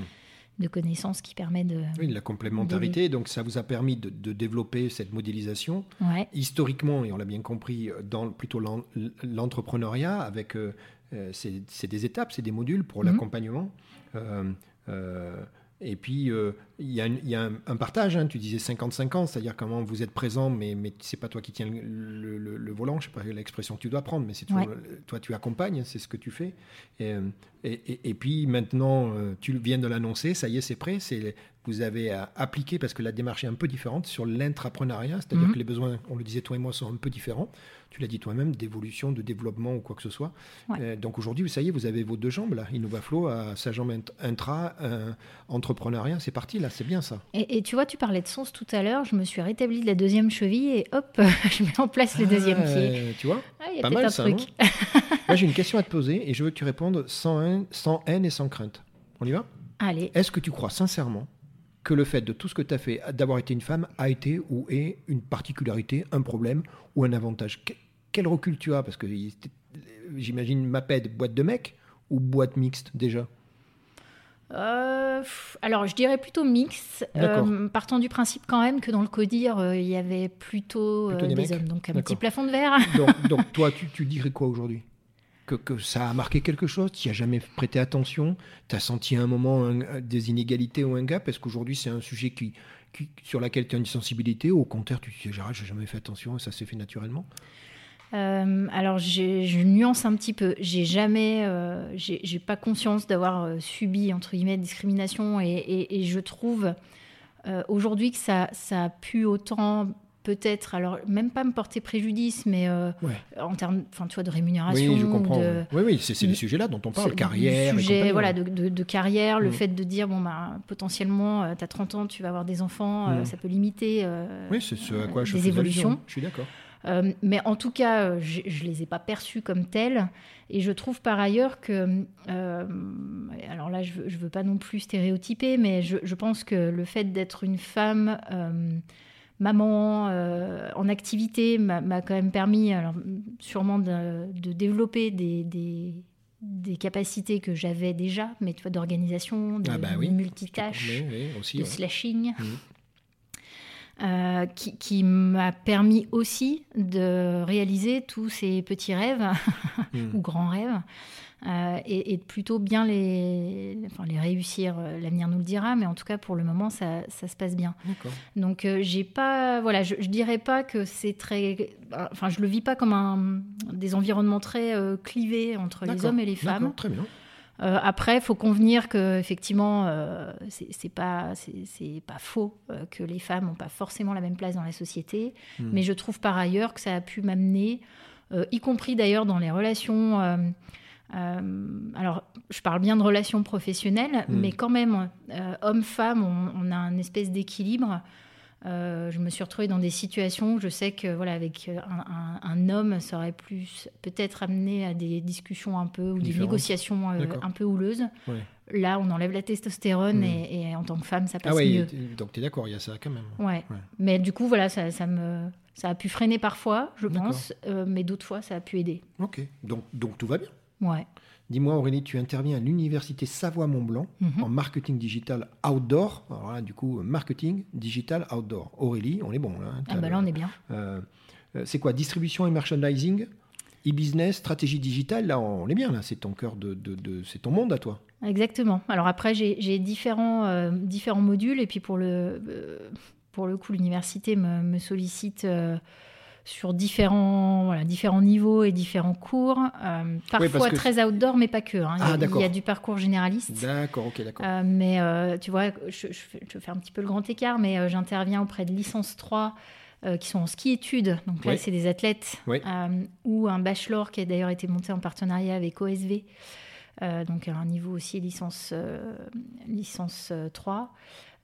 De connaissances qui permet de. Oui, la complémentarité. Donc, ça vous a permis de, de développer cette modélisation. Ouais. Historiquement, et on l'a bien compris, dans plutôt l'en- l'entrepreneuriat, avec. euh, euh, c'est des étapes, c'est des modules pour Mhm. l'accompagnement. Euh, euh, et puis, euh, il y a, y un, un partage, hein, tu disais 50-50, c'est-à-dire comment vous êtes présent, mais, mais c'est pas toi qui tiens le, le- le- le volant, je sais pas l'expression que tu dois prendre, mais c'est toi, Ouais. toi, tu accompagnes, c'est ce que tu fais. Et, euh, et, et- et puis maintenant, euh, tu viens de l'annoncer, ça y est, c'est prêt, c'est vous avez à appliquer, parce que la démarche est un peu différente, sur l'intrapreneuriat, c'est-à-dire Mhm. que les besoins, on le disait toi et moi, sont un peu différents. Tu l'as dit toi-même, d'évolution, de développement ou quoi que ce soit. Ouais. Euh, donc aujourd'hui, ça y est, vous avez vos deux jambes là. InnovaFlow à sa jambe int- intra, euh, entrepreneuriat, c'est parti là, c'est bien ça. Et, et tu vois, tu parlais de sens tout à l'heure. Je me suis rétablie de la deuxième cheville et hop, je mets en place le deuxième Ah, pied. Tu vois Ah, il y a Pas mal un ça, truc. Moi j'ai une question à te poser et je veux que tu répondes sans haine, sans haine et sans crainte. On y va? Allez. Est-ce que tu crois sincèrement que le fait de tout ce que tu as fait, d'avoir été une femme, a été ou est une particularité, un problème ou un avantage. Que- Quel recul tu as? Parce que j'imagine MAPED, boîte de mec ou boîte mixte déjà? Euh, alors, je dirais plutôt mix, euh, partant du principe quand même que dans le CODIR, euh, il y avait plutôt, Plutôt des des, mecs. hommes. Donc, un petit plafond de verre. donc, donc toi, tu, tu dirais quoi aujourd'hui? Que, ça a marqué quelque chose Tu n'y as jamais prêté attention Tu as senti à un moment des inégalités ou un gap Est-ce qu'aujourd'hui c'est un sujet qui, sur lequel tu as une sensibilité ou au contraire tu te dis Gérald, j'ai jamais fait attention et ça s'est fait naturellement? Euh, alors, je nuance un petit peu. J'ai jamais, euh, j'ai pas conscience d'avoir euh, subi entre guillemets discrimination, et je trouve euh, aujourd'hui que ça, ça a pu autant peut-être, alors même pas me porter préjudice, mais euh, Ouais. en termes, enfin, tu vois, de rémunération, Oui, je comprends. de. Oui, oui, c'est les du- sujets-là dont on parle, carrière. et sujet, voilà, de, de- de carrière, le Mm. fait de dire, bon, bah, potentiellement, tu as 30 ans, tu vas avoir des enfants, euh, Mm. ça peut limiter euh, Oui, c'est ce à quoi je faisais évolutions. allusion. Je suis d'accord. Euh, mais en tout cas, euh, je ne les ai pas perçus comme tels. Et je trouve par ailleurs que, euh, alors là, je ne veux, pas non plus stéréotyper, mais je, je pense que le fait d'être une femme, euh, maman, euh, en activité, m'a quand même permis, alors, sûrement de, de développer des, des, des capacités que j'avais déjà, mais tu vois, d'organisation, de, Ah bah de multitâche Oui, oui, aussi. de ouais. slashing, euh, qui, qui m'a permis aussi de réaliser tous ces petits rêves Mm. ou grands rêves euh, et, et plutôt bien les, enfin, les réussir. euh, L'avenir nous le dira, mais en tout cas pour le moment ça, ça se passe bien. Donc euh, j'ai pas, voilà, je, je dirais pas que c'est très, enfin je le vis pas comme un des environnements très euh, clivés entre les hommes et les femmes. Très bien. Euh, après, il faut convenir que effectivement, euh, c'est pas c'est pas faux euh, que les femmes n'ont pas forcément la même place dans la société. Mm. Mais je trouve par ailleurs que ça a pu m'amener, y compris d'ailleurs dans les relations. Euh, alors, je parle bien de relations professionnelles, Mm. mais quand même, euh, homme-femme, on, on a un espèce d'équilibre. Euh, je me suis retrouvée dans des situations où je sais que voilà avec un, un- un homme ça aurait plus peut-être amené à des discussions un peu ou des négociations un peu houleuses. Ouais. Là, on enlève la testostérone Mm. et, et en tant que femme, ça passe Ah oui, mieux. donc tu es d'accord, il y a ça quand même. Ouais. Ouais. Mais du coup, voilà, ça, ça me ça a pu freiner parfois, je pense, euh, mais d'autres fois, ça a pu aider. Ok, donc, donc tout va bien. Ouais. Dis-moi Aurélie, tu interviens à l'université Savoie-Mont-Blanc Mhm. en marketing digital outdoor. Alors là, du coup, marketing digital outdoor. Aurélie, on est bon là. hein, Ah bah là, on est bien. euh, euh, c'est quoi Distribution et merchandising E-business, stratégie digitale, là on est bien, là c'est ton cœur de, de- de- c'est ton monde à toi. Exactement. Alors après, j'ai différents, euh, différents modules et puis pour le, euh, pour le coup, l'université me, me sollicite sur différents, voilà, différents niveaux et différents cours. euh, parfois très outdoor, mais pas que. hein. Il y a- Ah, il y a du parcours généraliste. D'accord, ok, d'accord. Euh, mais euh, tu vois, je, je fais, je fais un petit peu le grand écart, mais j'interviens auprès de licence 3 euh, qui sont en ski-études. Donc là, Oui. c'est des athlètes. Oui. Ou un bachelor qui a d'ailleurs été monté en partenariat avec OSV. Donc à un niveau aussi licence, licence euh, 3.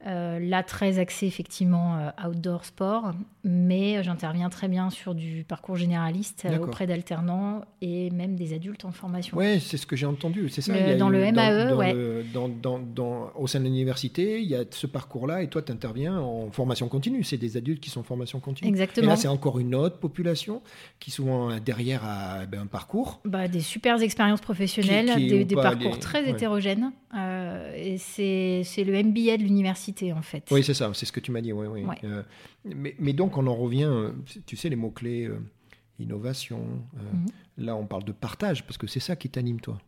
Euh, là, très axé effectivement euh, outdoor sport, mais j'interviens très bien sur du parcours généraliste euh, auprès d'alternants et même des adultes en formation. Ouais, c'est ce que j'ai entendu, c'est ça. Le- il y a dans le MAE, dans ouais. le- dans- dans- dans- au sein de l'université, il y a ce parcours-là, et toi, tu interviens en formation continue. C'est des adultes qui sont en formation continue. Et Exactement. là, c'est encore une autre population qui souvent derrière a ben, un parcours. Bah, des super expériences professionnelles, Qui- qui des, parcours très ouais. hétérogènes. euh, et c'est c'est le MBA de l'université en fait. Oui, c'est ça, c'est ce que tu m'as dit. Oui, oui. Ouais. Euh, mais, mais donc, on en revient, euh, tu sais, les mots-clés, euh, innovation. euh, Mhm. Là, on parle de partage, parce que c'est ça qui t'anime, toi.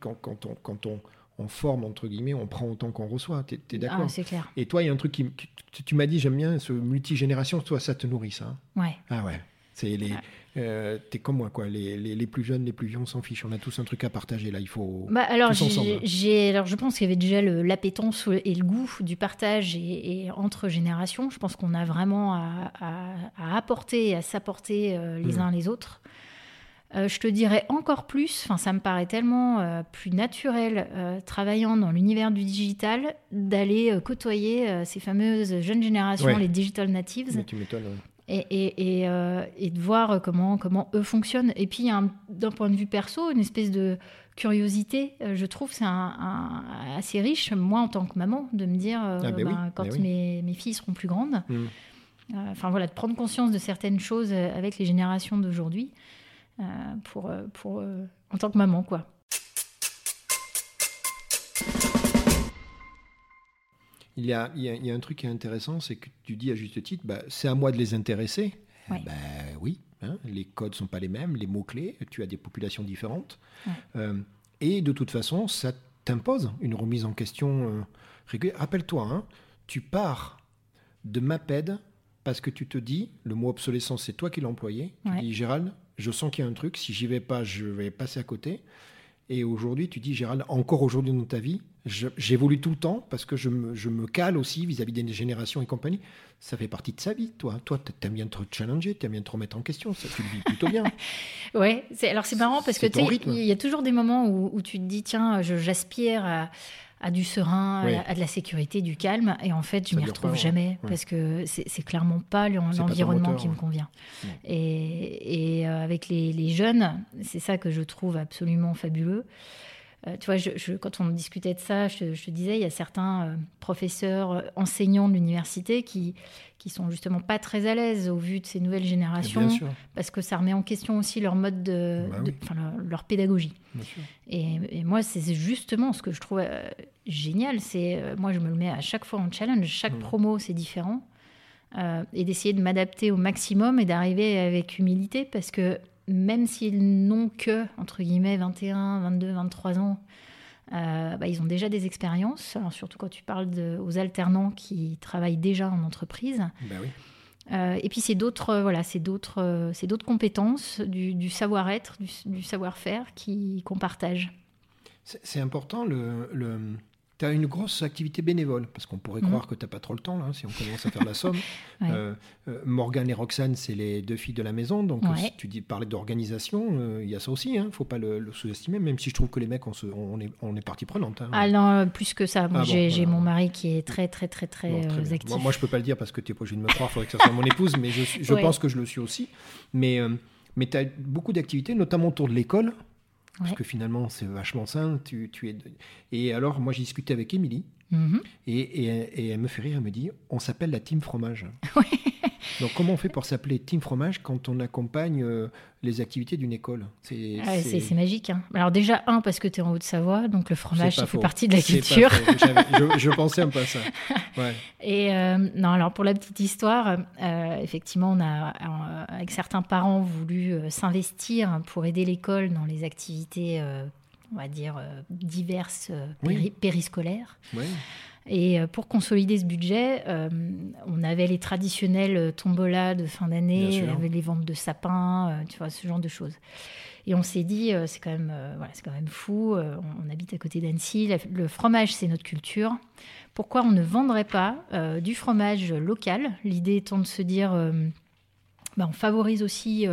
Quand, quand on, quand on, on forme, entre guillemets, on prend autant qu'on reçoit. Tu es, d'accord Ah, c'est clair. Et toi, il y a un truc qui. qui- tu tu m'as dit, j'aime bien ce multigénération, toi, ça te nourrit, ça. hein? Ouais. Ah ouais. C'est les. Ouais. euh, T'es comme moi, quoi. Les, les, les plus jeunes, les plus vieux, on s'en fiche. On a tous un truc à partager, là. Il faut. Bah, alors, j'ai- alors, je pense qu'il y avait déjà le- l'appétence et le goût du partage et, et entre générations. Je pense qu'on a vraiment à, à- à apporter et à s'apporter euh, les uns les autres. Euh, je te dirais encore plus, enfin ça me paraît tellement euh, plus naturel, euh, travaillant dans l'univers du digital, d'aller côtoyer ces fameuses jeunes générations, Ouais. les digital natives, tu ouais. Et, et, et, euh, et de voir comment, comment eux fonctionnent. Et puis, d'un point de vue perso, une espèce de curiosité, euh, je trouve, c'est un, un- assez riche, moi en tant que maman, de me dire, euh, Ah, ben oui, ben, quand ben oui. mes, filles seront plus grandes, Mm. enfin voilà, de prendre conscience de certaines choses avec les générations d'aujourd'hui, pour, pour, en tant que maman, quoi. Il y, a, il, y a, il y a un truc qui est intéressant, c'est que tu dis à juste titre, bah, c'est à moi de les intéresser. Ouais. Bah, oui, hein, les codes sont pas les mêmes, les mots-clés, tu as des populations différentes. Euh, et de toute façon, ça t'impose une remise en question euh, régulière. Rappelle-toi, hein, tu pars de MAPED parce que tu te dis, le mot obsolescence, c'est toi qui l'as employé. Tu dis, Gérald, je sens qu'il y a un truc, si j'y vais pas, je vais passer à côté. Et aujourd'hui, tu dis, Gérald, encore aujourd'hui dans ta vie, j'évolue tout le temps parce que je me, je me cale aussi vis-à-vis des générations et compagnie. Ça fait partie de sa vie, toi. Toi, t'aimes bien te challenger, t'aimes bien te remettre en question. Ça, tu le vis plutôt bien. Ouais, alors c'est marrant parce que tu il y a toujours des moments où, où tu te dis, tiens, j'aspire à, à du serein, Oui. à, à de la sécurité, du calme, et en fait, je m'y retrouve pas, jamais Ouais. parce que c'est, clairement pas l'environnement qui me convient. Ouais. Et, et, euh, avec les, les jeunes, c'est ça que je trouve absolument fabuleux. Euh, tu vois, je- je- quand on discutait de ça, je, te disais, il y a certains euh, professeurs, euh, enseignants de l'université qui qui sont justement pas très à l'aise au vu de ces nouvelles générations parce que ça remet en question aussi leur mode de, Bah de- oui. enfin, leur, leur pédagogie. Et, et moi, c'est justement ce que je trouve euh, génial. C'est moi, je me le mets à chaque fois en challenge. Chaque Mhm. promo, c'est différent, et d'essayer de m'adapter au maximum et d'arriver avec humilité, parce que même s'ils n'ont que entre guillemets 21, 22, 23 ans. euh, bah, ils ont déjà des expériences, alors surtout quand tu parles de- aux alternants qui travaillent déjà en entreprise. Ben oui. Euh, et puis c'est d'autres, euh, voilà, c'est d'autres, c'est d'autres compétences, du, du savoir-être, du, du savoir-faire qui qu'on partage. C'est c'est important. Le, le... Tu as une grosse activité bénévole, parce qu'on pourrait Mhm. croire que tu n'as pas trop le temps, là, si on commence à faire la somme. Ouais. Euh, euh, Morgane et Roxane, c'est les deux filles de la maison. Donc, Ouais. euh, si tu dis parler d'organisation, euh, il y a ça aussi. Il ne faut pas le, le sous-estimer, même si je trouve que les mecs, on, se- on est, on est partie prenante. hein. Ah non, euh, plus que ça. Moi, Ah j'ai, voilà. mon mari qui est très, très, très, très, Bon, très euh, actif. Moi, moi, je peux pas le dire parce que tu n'es pas obligé de me croire, il faudrait que ça soit mon épouse, mais je, je Ouais. pense que je le suis aussi. Mais, euh, mais tu as beaucoup d'activités, notamment autour de l'école, parce Ouais. que finalement, c'est vachement sain. Tu, tu es de- Et alors, moi, j'ai discuté avec Émilie, Mhm. et, et, et elle me fait rire, elle me dit on s'appelle la Team Fromage. Ouais. Donc, comment on fait pour s'appeler Team Fromage quand on accompagne euh, les activités d'une école? C'est Ah, c'est, magique. hein. Alors déjà, un, parce que tu es en Haute-Savoie, donc le fromage, ça fait partie de la culture. Je, je pensais un peu à ça. Ouais. Et euh, non, alors pour la petite histoire, euh, effectivement, on a, avec certains parents, voulu s'investir pour aider l'école dans les activités, on va dire, diverses, Oui. péri- périscolaires. Ouais. Et euh, pour consolider ce budget, euh, on avait les traditionnels euh, tombolas de fin d'année, les ventes de sapins, euh, tu vois, ce genre de choses. Et on s'est dit, euh, c'est quand même, voilà, c'est quand même fou. on, habite à côté d'Annecy. le fromage, c'est notre culture. Pourquoi on ne vendrait pas du fromage local? L'idée étant de se dire, bah, on favorise aussi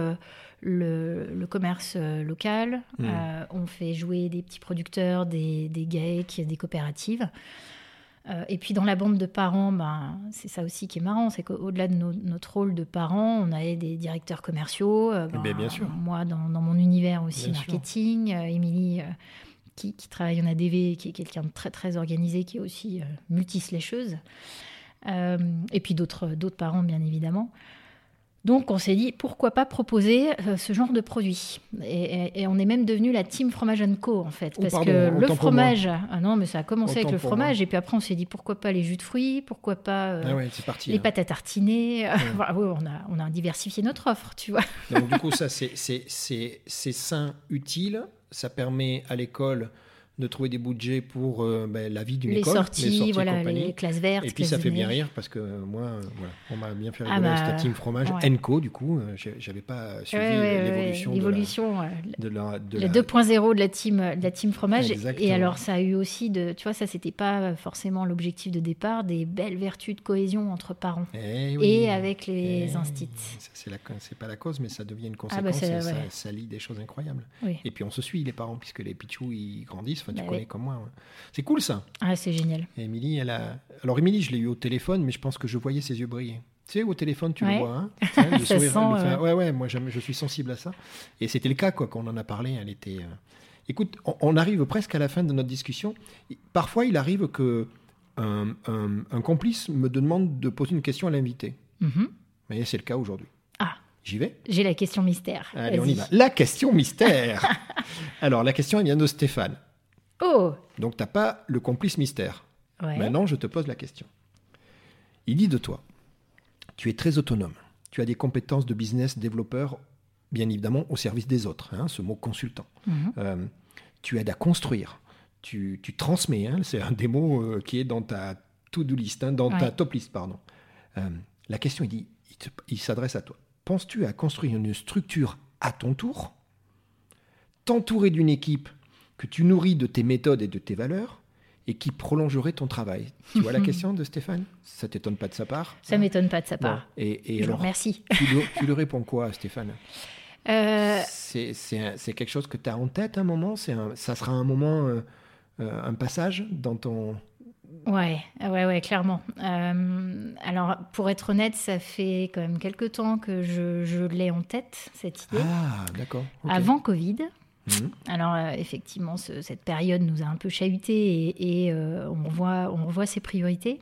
le, le commerce local. Mm. Euh, on fait jouer des petits producteurs, des, des GAEC, des coopératives. Euh, et puis dans la bande de parents, ben, c'est ça aussi qui est marrant, c'est qu'au-delà de notre rôle de parents, on avait des directeurs commerciaux. Euh, ben, bien sûr. Moi, dans, mon univers aussi, marketing. Euh, Émilie, qui, qui, travaille en ADV, qui est quelqu'un de très très organisé, qui est aussi multislécheuse. et puis d'autres parents, bien évidemment. Donc on s'est dit pourquoi pas proposer euh, ce genre de produit. Et, on est même devenu la team fromage co en fait, oh, parce que le fromage, ah non mais ça a commencé avec le fromage et puis après on s'est dit pourquoi pas les jus de fruits, pourquoi pas euh, ah les hein. pâtes à tartiner. on a on a diversifié notre offre, tu vois. Donc du coup ça c'est sain, utile, ça permet à l'école de trouver des budgets pour euh, ben, la vie d'une école. Sorties, les sorties, voilà, les classes vertes. Et puis ça fait bien rire parce que moi, euh, voilà, on m'a bien fait ah rigoler ah bah, team fromage. Enco, du coup, euh, j'avais pas suivi l'évolution. L'évolution, de la, de la, 2.0 de la team, de la team fromage. Et alors ça a eu aussi de, tu vois, ça c'était pas forcément l'objectif de départ, des belles vertus de cohésion entre parents eh et avec les eh, instits. C'est pas la cause, mais ça devient une ah bah, conséquence. ça, ça, lie des choses incroyables. Et puis on se suit les parents puisque les pichous ils grandissent tu bah connais comme moi. C'est cool ça. Ah, c'est génial. Émilie, elle a. Alors Émilie, je l'ai eu au téléphone, mais je pense que je voyais ses yeux briller. Tu sais, au téléphone, tu le vois. Hein, ça sent, ouais. ouais, moi je suis sensible à ça. Et c'était le cas, quoi, quand on en a parlé. Elle était. Euh, écoute, on, arrive presque à la fin de notre discussion. Parfois, il arrive que un, complice me demande de poser une question à l'invité. Mm Mais c'est le cas aujourd'hui. Ah. J'y vais J'ai la question mystère. Allez, on y va. La question mystère. Alors, la question, elle vient de Stéphane. Oh Donc, tu n'as pas le complice mystère. Maintenant, je te pose la question. Il dit de toi, tu es très autonome. Tu as des compétences de business développeur, bien évidemment, au service des autres, hein, ce mot consultant. Mhm. Euh, tu aides à construire. Tu, transmets, hein, c'est un des mots euh, qui est dans ta to-do list, hein, dans ta top list, pardon. Euh, la question, il dit, il s'adresse à toi. Penses-tu à construire une structure à ton tour? T'entourer d'une équipe que tu nourris de tes méthodes et de tes valeurs et qui prolongerait ton travail. Tu vois la question de Stéphane? Ça t'étonne pas de sa part? Ça m'étonne pas de sa part. et, et alors, merci. Tu, tu, le réponds quoi, Stéphane? Euh... C'est quelque chose que tu as en tête un moment? Un, Ça sera un moment, euh, euh, un passage dans ton... Ouais, ouais, ouais, clairement. Euh, alors, pour être honnête, ça fait quand même quelques temps que je, je l'ai en tête, cette idée. Ah, d'accord. Avant Covid. Mhm. Alors euh, effectivement, cette période nous a un peu chahuté et, euh, on, revoit, on ses priorités.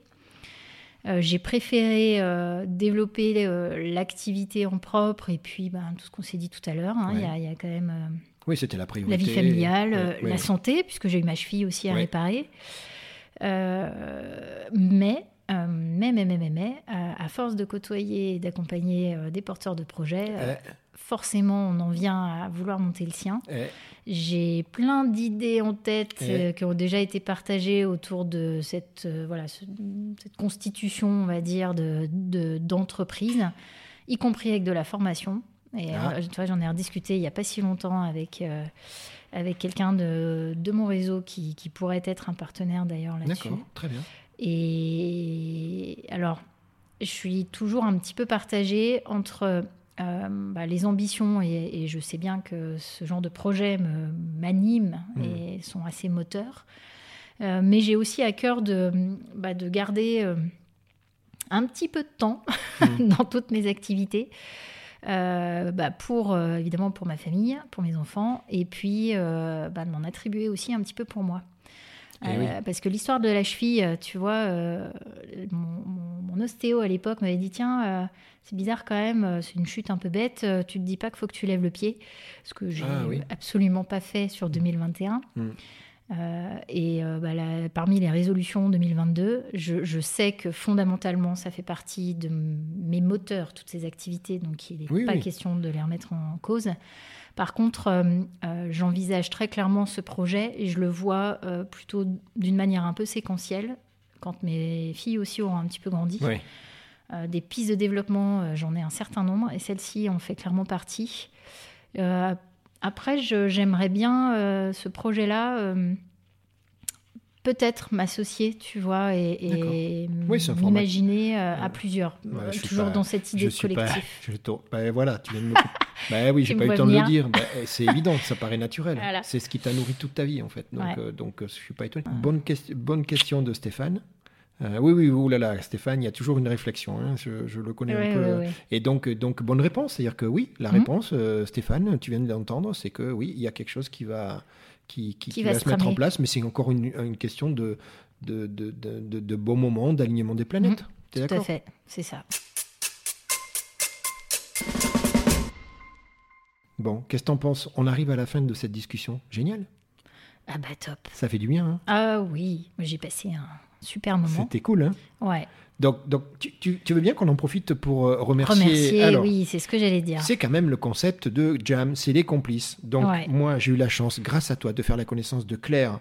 Euh, j'ai préféré développer l'activité en propre et puis ben, tout ce qu'on s'est dit tout à l'heure. Hein, il y, a quand même oui, c'était la priorité. La vie familiale, la santé, puisque j'ai eu ma cheville aussi à réparer. mais, mais, mais, mais, mais, à force de côtoyer et d'accompagner des porteurs de projets, forcément, on en vient à vouloir monter le sien. J'ai plein d'idées en tête euh, qui ont déjà été partagées autour de cette, euh, voilà, cette constitution, on va dire, d'entreprise, de, y compris avec de la formation. Et ah. euh, tu vois, j'en ai rediscuté il n'y a pas si longtemps avec, avec quelqu'un de, de, mon réseau qui, qui, pourrait être un partenaire d'ailleurs là-dessus. D'accord, très bien. Et alors, je suis toujours un petit peu partagée entre euh, bah, les ambitions, et, je sais bien que ce genre de projet m'anime mmh. et sont assez moteurs. Euh, mais j'ai aussi à cœur de, bah, de garder euh, un petit peu de temps mmh. dans toutes mes activités. Bah, pour évidemment pour ma famille, pour mes enfants, et puis de m'en attribuer aussi un petit peu pour moi. Eh parce que l'histoire de la cheville, tu vois, mon, mon, ostéo à l'époque m'avait dit tiens, c'est bizarre quand même, euh, c'est une chute un peu bête. Euh, tu te dis pas qu'il faut que tu lèves le pied, ce que j'ai ah absolument pas fait sur 2021. Mm. Euh, et bah, parmi les résolutions 2022, je, sais que fondamentalement, ça fait partie de mes moteurs, toutes ces activités, donc il n'est pas question de les remettre en cause. Par contre, j'envisage très clairement ce projet et je le vois plutôt d'une manière un peu séquentielle, quand mes filles aussi auront un petit peu grandi. Oui. Euh, des pistes de développement, euh, j'en ai un certain nombre et celle-ci en fait clairement partie. Euh, après, j'aimerais bien ce projet-là peut-être m'associer, tu vois, et, m'imaginer à plusieurs, toujours dans cette idée de collectif. Bah, voilà, tu viens de me... bah, oui, j'ai pas eu le temps de le dire. Bah, c'est évident, ça paraît naturel. C'est ce qui t'a nourri toute ta vie, en fait. Donc, donc je suis pas étonné. Bonne, bonne question de Stéphane. Euh, oui, oui, oh là là, Stéphane, il y a toujours une réflexion. hein, je, je le connais Ouais, un peu. ouais, ouais. Et donc, donc, bonne réponse. C'est-à-dire que oui, la Mhm. réponse, euh, Stéphane, tu viens de l'entendre, c'est que oui, il y a quelque chose qui va, qui, qui- qui va va se se mettre en place, mais c'est encore une, une question de, de, de, de, de- bon moment, d'alignement des planètes. T'es Tout à fait, c'est ça. Bon, qu'est-ce que t'en penses? On arrive à la fin de cette discussion. Génial. Ah bah top. Ça fait du bien. hein Ah oui, j'ai passé un super moment. C'était cool. Hein Ouais. donc, donc tu, tu- tu veux bien qu'on en profite pour euh, remercier. Remercier, Alors, oui, c'est ce que j'allais dire. C'est quand même le concept de Jam, c'est les complices. Donc Ouais. moi, j'ai eu la chance, grâce à toi, de faire la connaissance de Claire,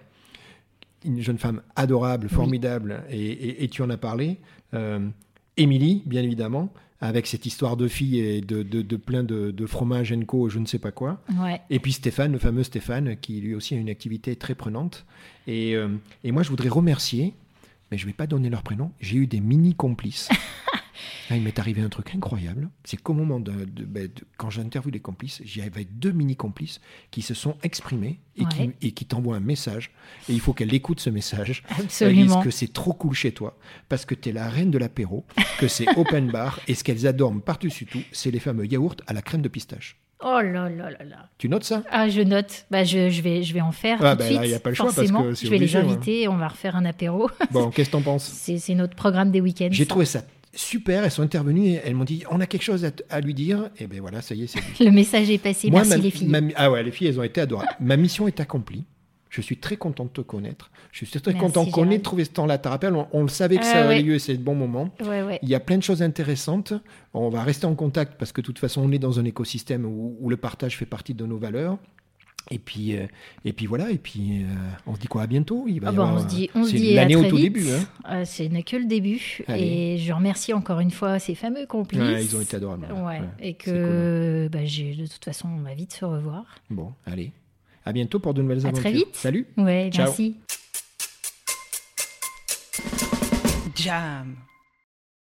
une jeune femme adorable, formidable, et, et- et tu en as parlé. Euh, Émilie, bien évidemment, avec cette histoire de fille et de, de- de plein de, de fromage co, je ne sais pas quoi. Ouais. Et puis Stéphane, le fameux Stéphane, qui lui aussi a une activité très prenante. Et, euh, et moi, je voudrais remercier, mais je ne vais pas donner leur prénom, j'ai eu des mini-complices. Là, il m'est arrivé un truc incroyable. C'est qu'au moment de, de- ben, de- quand j'interviewe les complices, j'y avais deux mini-complices qui se sont exprimés et qui, Ouais. et qui t'envoient un message. Et il faut qu'elle écoute ce message. Elles Absolument. disent que c'est trop cool chez toi, parce que tu es la reine de l'apéro, que c'est open bar, et ce qu'elles adorent par-dessus tout, c'est les fameux yaourts à la crème de pistache. Oh là là là là. Tu notes ça? Ah, je note. Bah, je, je vais, je vais en faire Ah, tout bah, de suite. là, y a pas le choix parce forcément. que c'est je vais obligé, les ouais. inviter et on va refaire un apéro. Bon, qu'est-ce que t'en penses? C'est notre programme des week-ends. J'ai trouvé ça super. Elles sont intervenues et elles m'ont dit on a quelque chose à, lui dire. Et ben voilà, ça y est, c'est. Le message est passé. Moi, Merci ma- les filles. ma- ah ouais, les filles, elles ont été adorables. ma mission est accomplie. Je suis très content de te connaître. Je suis très Merci, content qu'on ait trouvé ce temps-là. Tu te rappelles, on, on le savait que Ah ça ouais. avait lieu et c'est le bon moment. Ouais, ouais. Il y a plein de choses intéressantes. On va rester en contact parce que de toute façon, on est dans un écosystème où, où le partage fait partie de nos valeurs. Et puis, euh, et puis voilà. Et puis, euh, on se dit quoi? À bientôt. Il va Ah y bah, avoir- on se dit, on se c'est dit l'année au tout vite. début. hein. Euh, ce n'est que le début. Allez. Et je remercie encore une fois ces fameux complices. Ouais, ils ont été adorables. Ouais, Ouais, et que bah, j'ai- de toute façon, on va vite se revoir. Bon, allez. À bientôt pour de nouvelles À aventures. très vite. Salut. Ouais, Ciao. merci. Jam.